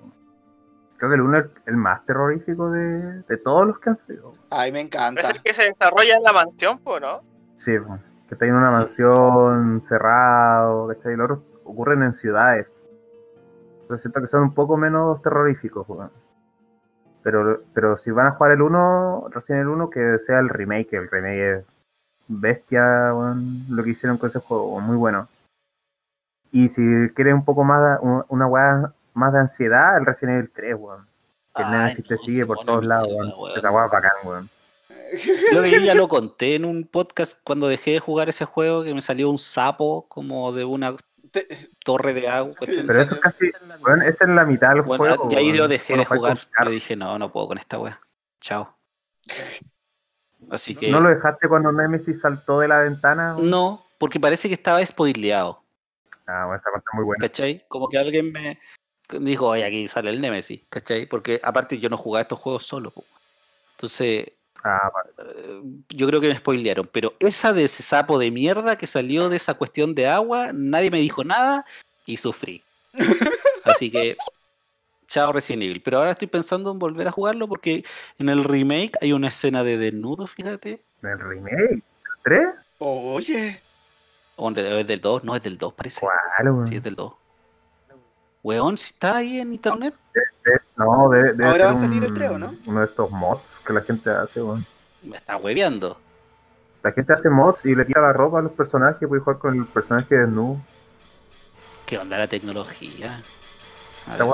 Creo que el 1 es el más terrorífico de, de todos los que han salido. Ay, me encanta. Es el que se desarrolla en la mansión, ¿no? Sí, que está en una mansión cerrado, ¿cachai? Y los otros ocurren en ciudades. Entonces siento que son un poco menos terroríficos, weón. Pero, pero si van a jugar el 1, recién el 1, que sea el remake. El remake es bestia, weón, lo que hicieron con ese juego, muy bueno. Y si quieren un poco más, una weá más de ansiedad, el Resident Evil 3, weón. Que el Nemesis te no, sigue se por todos lados, weón. Esa weá es bacán, weón. *laughs* Yo que ya lo conté en un podcast cuando dejé de jugar ese juego que me salió un sapo como de una Te- torre de agua. Pero eso es casi, weón, esa es la mitad del Bueno, juego. y ahí yo weón. dejé de jugar. Yo dije, no, no puedo con esta wea. Chao. *laughs* Así que. ¿No lo dejaste cuando Nemesis saltó de la ventana? No, porque parece que estaba spoileado. Ah, bueno, esa parte es muy buena. ¿Cachai? Como que alguien me dijo, oye, aquí sale el Nemesis, ¿cachai? Porque aparte yo no jugaba estos juegos solo. po. Entonces, Ah, vale. Eh, yo creo que me spoilearon, pero esa de ese sapo de mierda que salió de esa cuestión de agua, nadie me dijo nada y sufrí. *laughs* Así que, chao Resident Evil. Pero ahora estoy pensando en volver a jugarlo porque en el remake hay una escena de desnudo, fíjate. ¿En el remake? ¿Tres? Oye, O es del 2, no, es del 2 parece. ¿Cuál, weón? Sí, es del 2. Weón, si está ahí en internet. No, debe, debe Ahora ser va a salir un- el tres, ¿o no? Uno de estos mods que la gente hace, weón. Me está hueveando. La gente hace mods y le quita la ropa a los personajes y puede jugar con el personaje desnudo. ¿Qué onda la tecnología? A ver.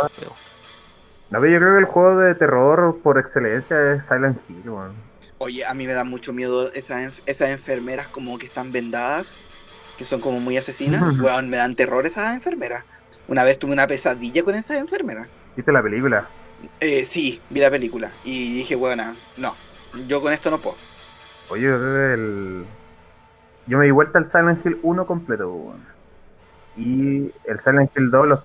No, pero yo creo que el juego de terror por excelencia es Silent Hill, weón. oye, a mí me da mucho miedo esas, enf- esas enfermeras como que están vendadas, que son como muy asesinas. *laughs* Weón, me dan terror esas enfermeras. Una vez tuve una pesadilla con esas enfermeras. ¿Viste la película? Eh, sí, vi la película y dije, bueno, no, yo con esto no puedo. Oye, el... Yo me di vuelta al Silent Hill 1 completo, weón. Y el Silent Hill 2 lo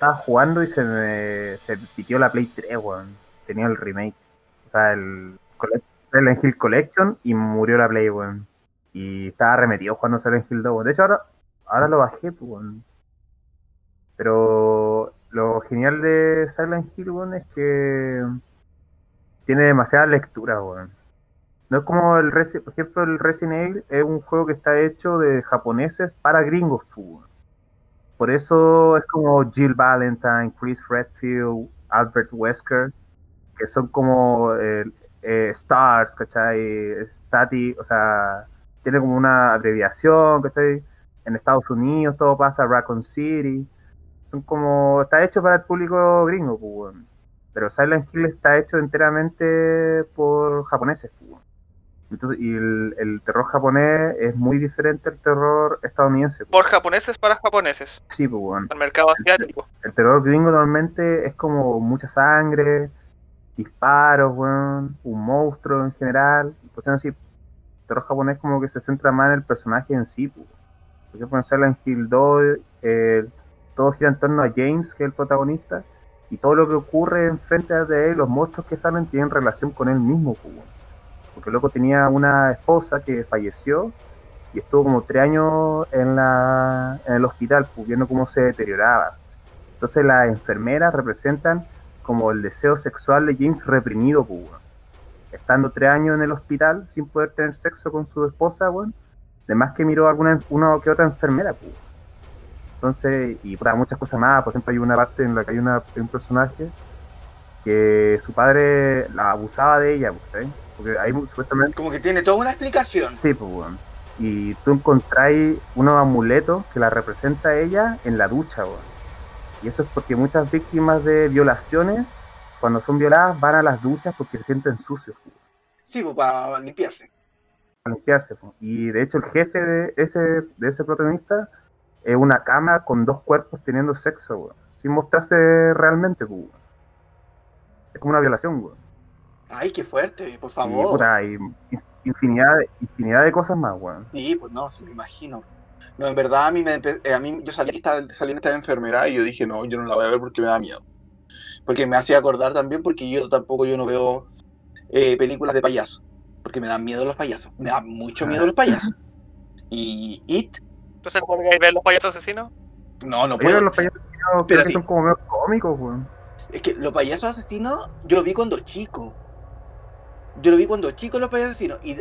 estaba jugando y se me se pitió la Play 3, weón. Tenía el remake. O sea, el Silent Hill Collection y murió la Play, weón. Y estaba remetido jugando Silent Hill 2, weón. De hecho, ahora, ahora lo bajé, pues, weón. Pero lo genial de Silent Hill, weón, es que tiene demasiada lectura, weón. No es como el Resi- por ejemplo, el Resident Evil es un juego que está hecho de japoneses para gringos, pues, weón. Por eso es como Jill Valentine, Chris Redfield, Albert Wesker, que son como eh, eh, stars, ¿cachai? Stati, o sea, tiene como una abreviación, ¿cachai? En Estados Unidos todo pasa Raccoon City. Son como, está hecho para el público gringo, pues. Pero Silent Hill está hecho enteramente por japoneses, pues. Entonces, y el, el terror japonés es muy diferente al terror estadounidense. Por japoneses para japoneses. Sí, pues, weón. Al mercado asiático. El terror gringo normalmente es como mucha sangre, disparos, weón, un monstruo en general. cuestiones así. El terror japonés como que se centra más en el personaje en sí. pues. Por ejemplo, en Silent Hill 2, eh, todo gira en torno a James, que es el protagonista, y todo lo que ocurre enfrente de él, los monstruos que salen, tienen relación con él mismo. pues. Porque loco tenía una esposa que falleció y estuvo como tres años en, la, en el hospital, pues, viendo cómo se deterioraba. Entonces las enfermeras representan como el deseo sexual de James reprimido, pues. Estando tres años en el hospital sin poder tener sexo con su esposa, weón. Además que miró alguna una que otra enfermera, pues. Entonces, y puta, muchas cosas más. Por ejemplo, hay una parte en la que hay un personaje que su padre la abusaba de ella, pues. Porque ahí supuestamente Como que tiene toda una explicación. Sí, pues, weón. Y tú encontráis unos amuletos que la representa a ella en la ducha, weón. Y eso es porque muchas víctimas de violaciones, cuando son violadas, van a las duchas porque se sienten sucios, weón, Sí, pues para limpiarse. para limpiarse. weón. Y de hecho el jefe de ese, de ese protagonista es una cama con dos cuerpos teniendo sexo, weón. Sin mostrarse realmente, weón. Es como una violación, weón. Ay, qué fuerte, por Y, favor. puta, hay infinidad, de- infinidad de cosas más, weón. Sí, pues no, sí me imagino. No, en verdad a mí me eh, a mí yo salí que estaba saliendo esta enfermera y yo dije, no, yo no la voy a ver porque me da miedo. Porque me hacía acordar también porque yo tampoco yo no veo eh, películas de payasos, porque me dan miedo los payasos. Me dan mucho miedo los payasos. *laughs* Y It, Entonces, ¿no ver los payasos asesinos? no, no puedo. los payasos Pero creo que sí. son como medio cómicos, weón. Es que los payasos asesinos yo lo vi cuando chico. Yo lo vi cuando chico los payasos asesinos. Y,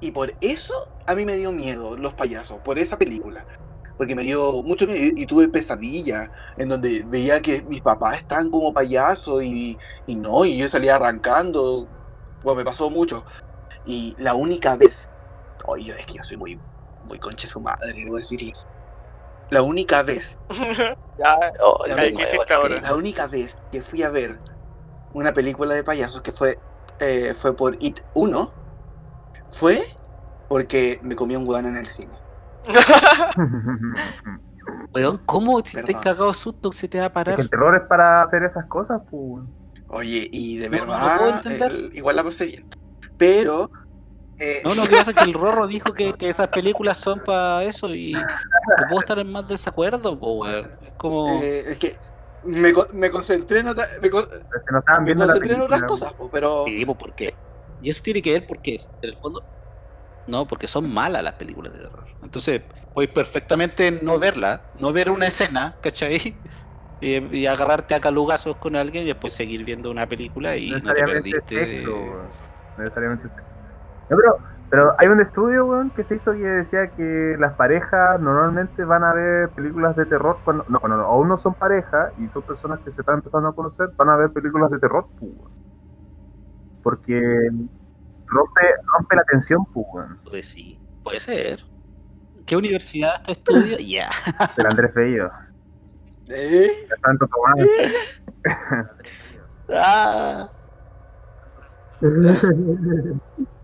y por eso a mí me dio miedo los payasos, por esa película. Porque me dio mucho miedo y, y tuve pesadillas en donde veía que mis papás estaban como payasos y, y no, y yo salía arrancando. Bueno, me pasó mucho. Y la única vez, oye, yo es que yo soy muy, muy concha su madre, debo decirle. La única vez *laughs* ya, Oh, la ahora. La única vez que fui a ver una película de payasos que fue, eh, fue por It 1 fue porque me comí un guano en el cine. *laughs* Weón, ¿cómo si te cagado susto se te va a Es parar? que el terror es para hacer esas cosas, pues. Oye, y de No, lo verdad, el- igual la pasé bien. Pero, eh, No, no, que pasa es que el *laughs* Rorro dijo que, que esas películas son para eso y no puedo estar en más desacuerdo, po, weón. Es como. eh, es que me, co- me concentré en otra, me, concentré en otras cosas, po, pero Sí, pues porque Y eso tiene que ver porque, en el fondo, no, porque son malas las películas de terror. Entonces, puedes perfectamente no verla, no ver una escena, ¿cachai? *laughs* Y, y agarrarte a calugazos con alguien y después seguir viendo una película y no te perdiste. sexo, necesariamente sexo. No, pero, pero hay un estudio, weón, que se hizo que decía que las parejas normalmente van a ver películas de terror cuando, no, cuando aún no son pareja y son personas que se están empezando a conocer, van a ver películas de terror, pues, weón. Porque rompe, rompe la tensión, pues, weón. Pues sí, puede ser. ¿Qué universidad este estudio? *laughs* Ya. Del Andrés Bello, ¿Eh? de Santo Tomás. *laughs* Ah, *laughs*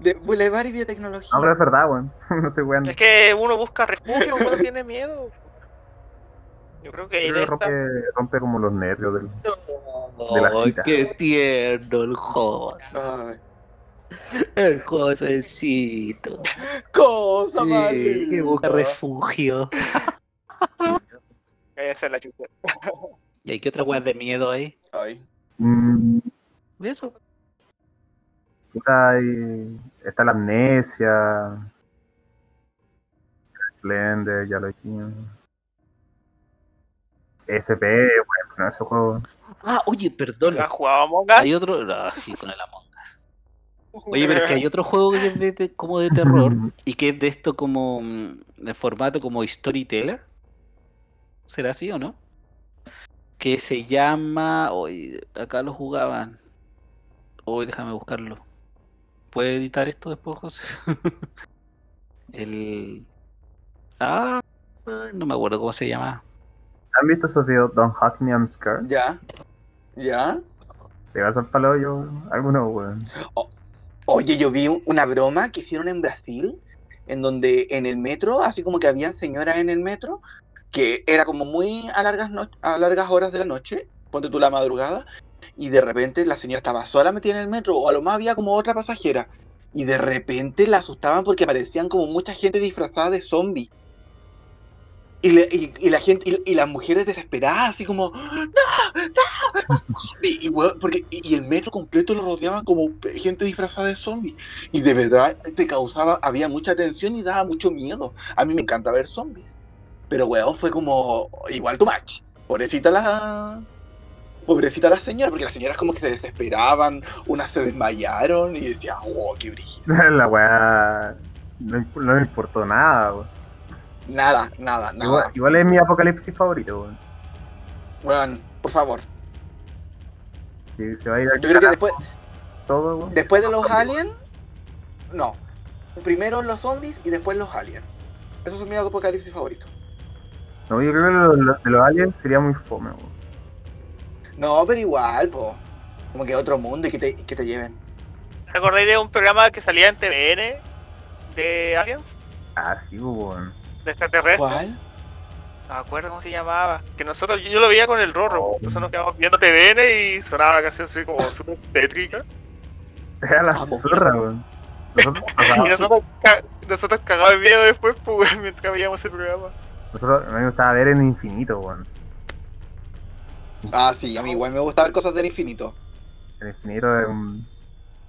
De Boulevard y Biotecnología. No, pero es verdad, weón. *laughs* No estoy weando. Es que uno busca refugio cuando tiene miedo. Yo creo que ahí de esta- rompe, rompe como los nervios del. De la cita. qué tierno el José. Ay, El Josécito. cosa Sí, que busca refugio. Esa es la chucha. ¿Y hay qué otra weá de miedo ahí? Ay. Mm, Eso. Puta, hay- está la amnesia. Slender, ya lo dijimos. SP, bueno, no, ese juego. Ah, oye, perdón. ¿Has jugado Among Us? Hay otro. Ah, sí, con el Among Us. *laughs* Oye, pero es que hay otro juego que es de, de- como de terror *laughs* y que es de esto como. mm, de formato como storyteller. ¿Será así o no? Que se llama. Hoy acá lo jugaban. Hoy déjame buscarlo. ¿Puede editar esto después, José? *laughs* el. Ah, no me acuerdo cómo se llama. ¿Han visto esos videos Don't Hack Me, I'm Scared? ¿Ya? ¿Ya? ¿Pegarse al palo yo? Alguno, weón. Oye, yo vi un- una broma que hicieron en Brasil, en donde en el metro, así como que habían señoras en el metro, que era como muy a largas, no- a largas horas de la noche, ponte tú la madrugada, y de repente la señora estaba sola metida en el metro, o a lo más había como otra pasajera, y de repente la asustaban porque aparecían como mucha gente disfrazada de zombie. Y, la gente y, las mujeres desesperadas así como no no no zombie", y, porque el metro completo lo rodeaban como gente disfrazada de zombie. Y de verdad te causaba había mucha tensión y daba mucho miedo. A mí me encanta ver zombies. Pero weón fue como igual tu match pobrecita la pobrecita la señora porque las señoras como que se desesperaban unas se desmayaron y decía oh qué brillo *laughs* la weá. No, no me importó nada, weón. nada nada Igual, nada igual es mi apocalipsis favorito, weón. weón por favor Si se va a ir yo creo que después todo, weón. Después de los aliens, no. Primero los zombies y después los aliens. Esos son mis apocalipsis favoritos. No, yo creo que lo, lo- de los aliens sería muy fome, weón. No, pero igual, po. Como que otro mundo y que te, que te lleven. ¿Te acordáis de un programa que salía en TVN de Aliens? Ah, sí, weón. De extraterrestres. ¿Cuál? No me acuerdo cómo se llamaba. Que nosotros, yo, yo lo veía con el Rorro. Entonces nos quedamos viendo TVN y sonaba la canción así como súper tétrica. Era la Vamos. zorra, weón. Nosotros, *laughs* Y nosotros, ca- nosotros cagados de miedo después, pues, weón, mientras veíamos ese programa. nosotros- a mí me gustaba ver en infinito, weón. Ah, sí, a mí igual me gusta ver cosas del infinito. En infinito es un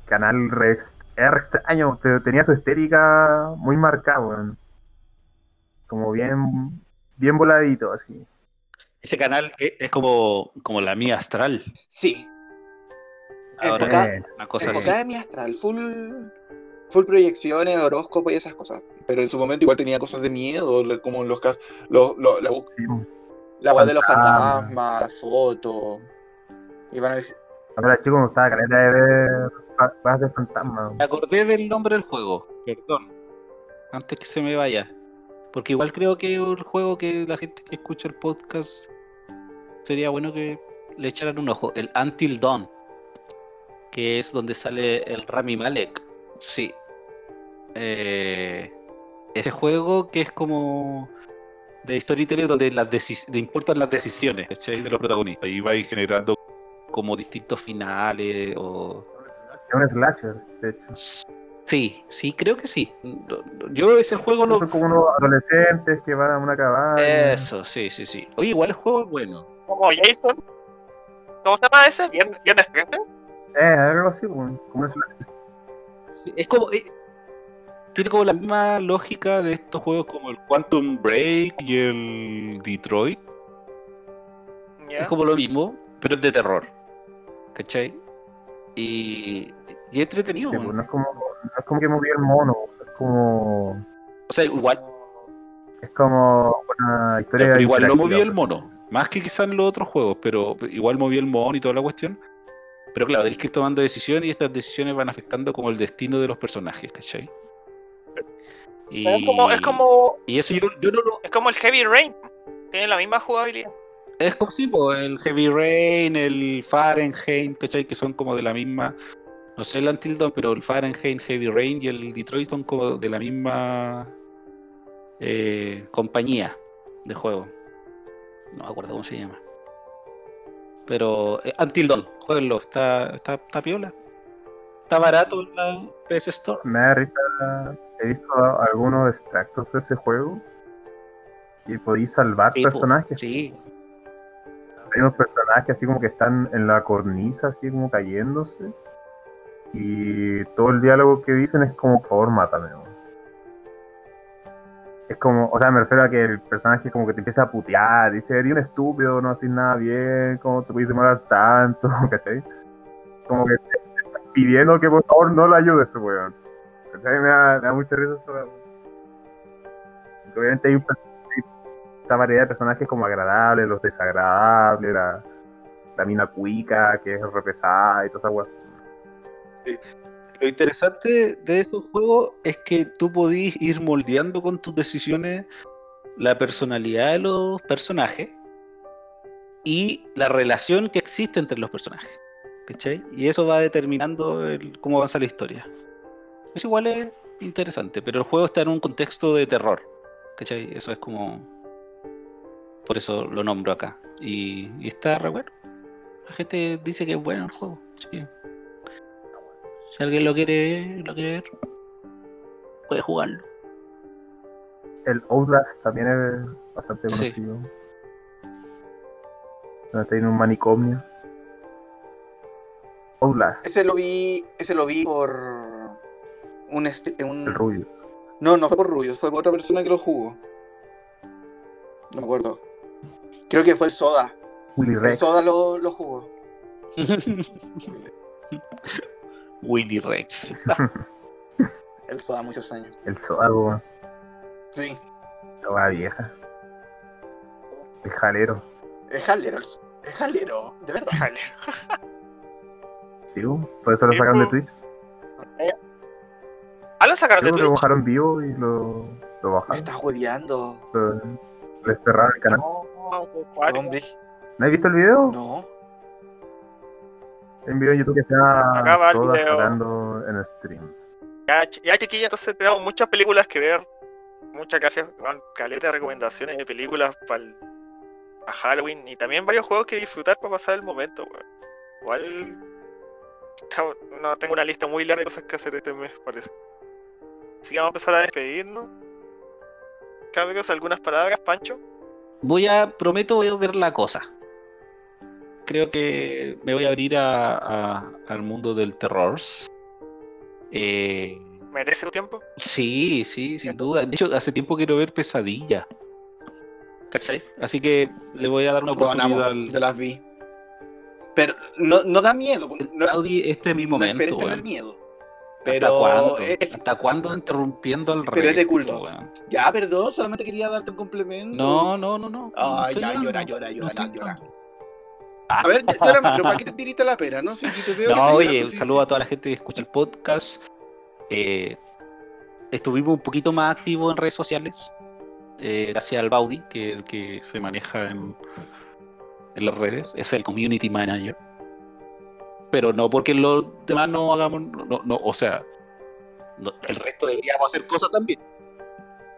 canal re, era re extraño, pero tenía su estética muy marcada. Como bien, bien voladito, así. Ese canal es, es como, como la mía astral. Sí, Ahora, Enfoca- Eh, una cosa así. enfocada en mi astral, full, full proyecciones, horóscopo y esas cosas. Pero en su momento igual tenía cosas de miedo, como los casos, lo, lo- la, sí. La web de los Fantasma. fantasmas, las fotos. Y van a decir, era chico me gustaba caleta de ver de fantasma. Me acordé del nombre del juego, perdón. Antes que se me vaya. Porque igual creo que el juego que la gente que escucha el podcast sería bueno que le echaran un ojo. El Until Dawn. Que es donde sale el Rami Malek. Sí. Eh, ese juego que es como de storytelling donde las decis- le importan las decisiones de los protagonistas. Y vais generando como distintos finales o Es un slasher, de hecho. Sí, sí, creo que sí. Yo ese juego lo... Son como unos adolescentes que van a una cabaña. Eso, sí, sí, sí. Oye, igual el juego es bueno. Como Jason. ¿Cómo se llama ese? ¿Vier- ¿Viernes 13? Eh, algo así, pues, como es Es como. eh, tiene como la misma lógica de estos juegos como el Quantum Break y el Detroit. Es como lo mismo, pero es de terror. ¿Cachai? Y, y es entretenido. Sí, pues, no es como, no es como que movía el mono, es como, O sea, igual, es como una historia pero igual no movía el pues. mono. Más que quizás en los otros juegos, pero igual movía el mono y toda la cuestión. Pero claro, tenés que ir tomando decisiones y estas decisiones van afectando como el destino de los personajes, ¿cachai? Y, Es como, es como, y eso yo, yo no lo, es como el Heavy Rain. Tiene la misma jugabilidad. Es como sí, po, el Heavy Rain, el Fahrenheit, ¿cachai? Que son como de la misma. No sé el Until Dawn, pero el Fahrenheit, Heavy Rain y el Detroit son como de la misma eh, compañía de juego. No me acuerdo cómo se llama. Pero eh, Until Dawn, jueguenlo, está, está, está piola. Está barato en la PS Store. Me da risa, he visto algunos extractos de ese juego y podéis salvar Sí, personajes. Sí, Hay unos personajes así como que están en la cornisa, así como cayéndose. Y todo el diálogo que dicen es como, por favor, mátame. weón". Es como, o sea, me refiero a que el personaje como que te empieza a putear, dice, eres un estúpido, no haces nada bien, ¿cómo te puedes demorar tanto? *laughs* ¿Cachai? Como que te te pidiendo que por favor no lo ayudes, weón. Me da, me da mucha risa eso. Obviamente hay un esta variedad de personajes como agradables, los desagradables, la, la mina cuica, que es repesada y toda esa weá. Lo interesante de estos juegos es que tú podís ir moldeando con tus decisiones la personalidad de los personajes y la relación que existe entre los personajes. ¿Cachai? Y eso va determinando el- cómo avanza la historia. Eso igual es interesante, pero el juego está en un contexto de terror. ¿Cachai? Eso es como... Por eso lo nombro acá. Y, y está re bueno. La gente dice que es bueno el juego. así que si alguien lo quiere ver, lo quiere ver, puede jugarlo. El Outlast también es bastante Sí. conocido. Donde está en un manicomio. Outlast, Ese lo vi, ese lo vi por un, un- el rubio. No, no fue por Rubio, fue por otra persona que lo jugó. No me acuerdo. Creo que fue el Soda. Willy El Rex. Soda lo, lo jugó. *laughs* Willy Rex. *laughs* El Soda muchos años. El Soda, Sí. la vieja. El jalero. Es jalero, el- es jalero, de verdad. Jale. *laughs* Sí, por eso lo Sí, sacaron de. Twitch. Lo sacaron de que lo Twitch. bajaron vivo y lo, lo Me bajaron. estás hueveando. Le cerraron el canal. No. Hombre, ¿No has visto el video? no. Hay un video en YouTube que Acá va el video. en el stream. Ya, ch- ya chiquilla, entonces tenemos muchas películas que ver. Muchas gracias, Juan. Caleta de recomendaciones de películas para Halloween y también varios juegos que disfrutar para pasar el momento, weón. Igual está- no tengo una lista muy larga de cosas que hacer este mes, parece. Así que vamos a empezar a despedirnos. Cabros, algunas palabras, Pancho. Voy a, prometo, voy a ver la cosa. Creo que me voy a abrir a, a- al mundo del terror. Eh, ¿Merece tu tiempo? sí, sí, sin duda. De hecho, hace tiempo quiero ver Pesadilla. ¿Cachai? Así que le voy a dar una oportunidad al. yo las vi. Pero no, no da miedo. No, Audi, este es mi no momento, esperes tener weón. Miedo. ¿Hasta Pero cuándo? es, ¿Hasta cuándo interrumpiendo al Pero es de culto. ya, perdón, solamente quería darte un complemento. No, no, no, no. Ay, ya, llorando. llora, llora, llora, No llora. A ver, más, pero para que te tiriste la pera, ¿no? Si te veo No, oye, un sí, saludo sí. a toda la gente que escucha el podcast. Eh, estuvimos un poquito más activos en redes sociales. eh, gracias al Baudi, que es el que se maneja en, en las redes. Es el community manager. Pero no porque los demás no hagamos. No, no, o sea, el resto deberíamos hacer cosas también.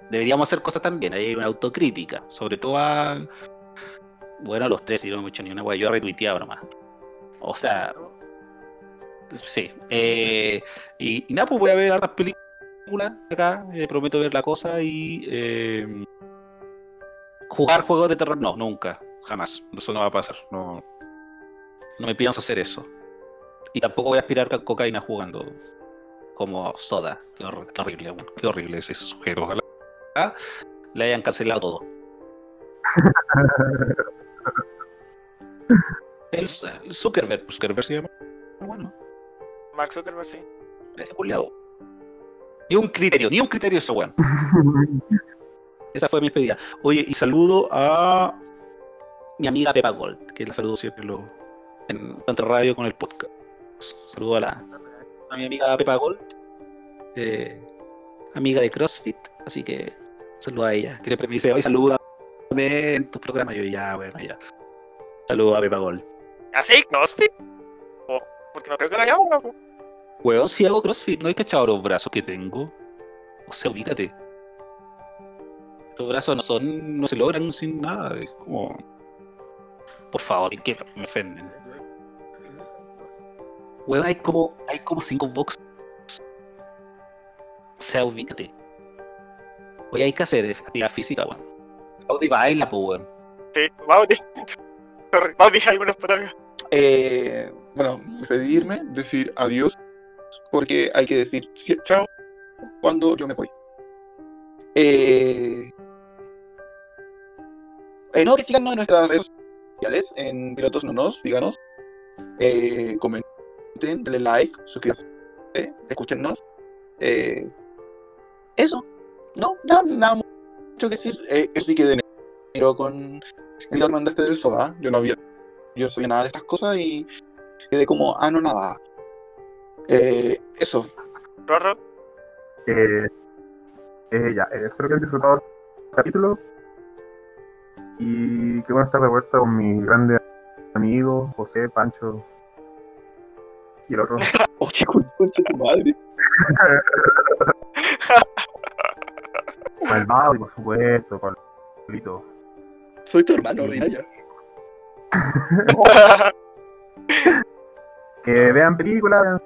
Deberíamos hacer cosas también. Hay una autocrítica. Sobre todo a. Bueno, a los tres, si no hemos hecho ni una wea. Yo he retuiteado nomás. O sea, Sí. eh, y, nada, pues voy a ver hartas películas acá. eh, prometo ver la cosa y eh, jugar juegos de terror. No, nunca. Jamás. Eso no va a pasar. No, no me pienso hacer eso. Y tampoco voy a aspirar ca- cocaína jugando como soda. Qué, hor- qué horrible. Qué horrible ese sujeto. Ojalá le hayan cancelado todo. *laughs* El, el Zuckerberg, pues, Zuckerberg se llama. Bueno, Mark Zuckerberg, sí. ese culiao. Ni un criterio, ni un criterio eso, weón. *laughs* Esa fue mi despedida. Oye, y saludo a mi amiga Pepa Gold, que la saludo siempre lo, en tanto radio con el podcast. Saludo a la a mi amiga Pepa Gold, eh, amiga de CrossFit, así que saludo a ella, que siempre me dice, oye, salúdame en tu programa. Yo ya, bueno, ya. Saludo a Pepa Gold. ¿Así? ¿CrossFit? O- porque no creo que lo hagamos, ¿no? Weón, si hago CrossFit, ¿no hay cachado los brazos que tengo? O sea, ubícate. Estos brazos no son, no se logran sin nada, es como... Por favor, que me ofenden. Weón, hay como, hay como cinco boxes. O sea, ubícate. Oye, hay que hacer actividad física, weón. Audi baila, pues, weón. Sí, vamos, di- Sorry, vamos, *laughs* dije algunas palabras. Eh, bueno, despedirme, decir adiós, porque hay que decir chao cuando yo me voy. Eh, eh, no, que síganos en nuestras redes sociales, en Pilotos No Nos, síganos, eh, comenten, denle like, suscríbanse, escúchenos. Eh, eso, no, nada, nada mucho que decir. Eh, eso sí que de enero con el video que mandaste del SOA, yo no había yo no sabía nada de estas cosas y quedé como, ah, no, nada. Eh, eso. Rorro. Eh, eh, ya, eh, espero que hayan disfrutado el capítulo. Y qué bueno estar de vuelta con mis grandes amigos, José, Pancho y el otro. Oye, con concha tu madre. Con el Mauri, por supuesto, con el Lito. Soy tu hermano ordinaria. *laughs* Que vean películas, vean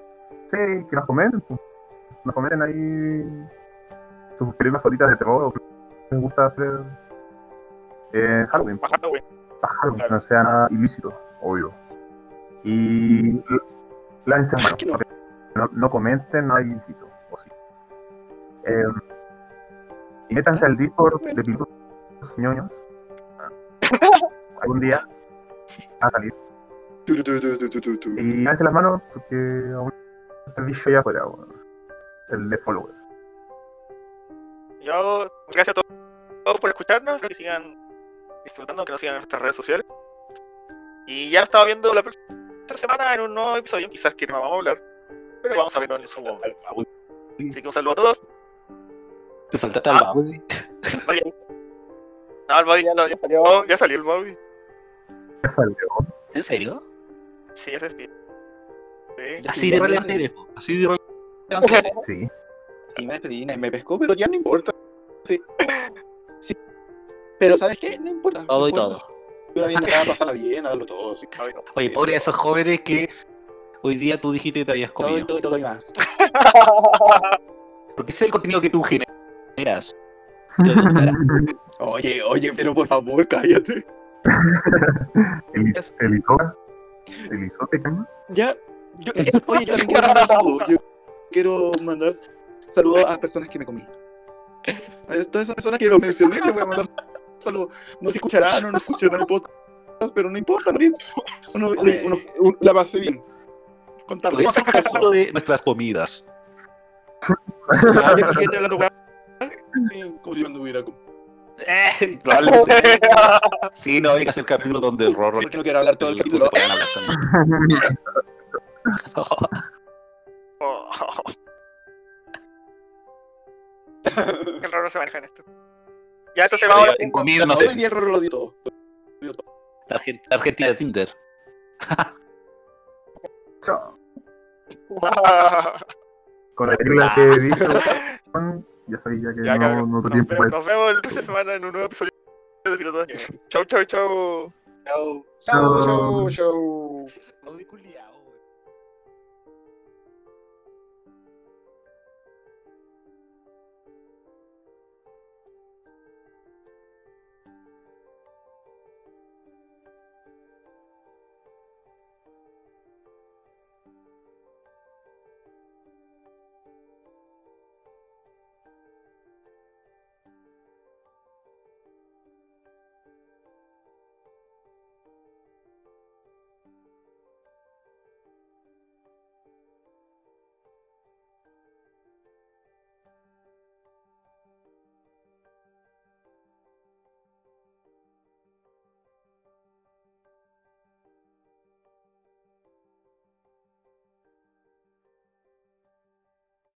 series, que nos comenten. pues. Nos comenten ahí sus películas favoritas de terror o que les gusta hacer en Halloween. Bajando, güey. a Halloween, que no sea nada ilícito, obvio. Y l- lávense manos, Que no. no, no comenten nada ilícito, o sí. Eh, y métanse al Discord de Pilotos Ñoños. *laughs* Algún día va a salir. Y lávense las manos porque aún está el bicho allá afuera, weón. el de follower. Yo, gracias a todos, todos por escucharnos, que sigan disfrutando, que nos sigan en nuestras redes sociales. Y ya nos estamos viendo la próxima semana en un nuevo episodio, quizás que no vamos a hablar, pero vamos a verlo en su momento. Así que un saludo a todos. Te saltaste al Ah. Baudi. No, el Body ya, lo- ya salió, ya salió el Body. Ya salió. ¿En serio? Sí, ese es bien. Sí. Así de relevante eres. Así de relevante. *laughs* Sí. Sí, me despedí, nadie me pescó, pero ya no importa. Sí. *laughs* Sí. Pero ¿sabes qué? No importa. no Todo y todo. Pasarla bien, a darlo todo. Oye, pobre de esos jóvenes que hoy día tú dijiste que te habías Todo comido. todo y todo y más. Porque ese es el contenido que tú generas. *laughs* Oye, oye, pero por favor, cállate. El, el Isoca. El Isote, ¿qué más? Ya, yo, eh, *laughs* *laughs* oye, yo quiero mandar saludos. Yo quiero mandar saludos a personas que me comí. A todas esas personas que lo mencioné, les voy a mandar saludos. No escucharán o no escucharán el podcast, pero no importa, uno, uno, uno- uno- la pasé bien. Podemos hacer foto de nuestras comidas. Ah, ya que weá. Sí, como si yo anduviera con. Eh, probablemente. *laughs* Sí, no, hay que hacer capítulo donde el Rorro Porque no quiero hablar todo el se capítulo. *laughs* Oh. El raro se maneja en esto. Ya, entonces vamos a Oye, En comida, no Hoy sé. día lo dio todo. Argentina de Tinder. *laughs* Con la película que he visto, *laughs* ya sabía que Ya, no, no tiempo nos vemos el próxima semana en un nuevo episodio de Pilotos Ñoños. Chau, chau, chau. Chao. Chau, chau, chau.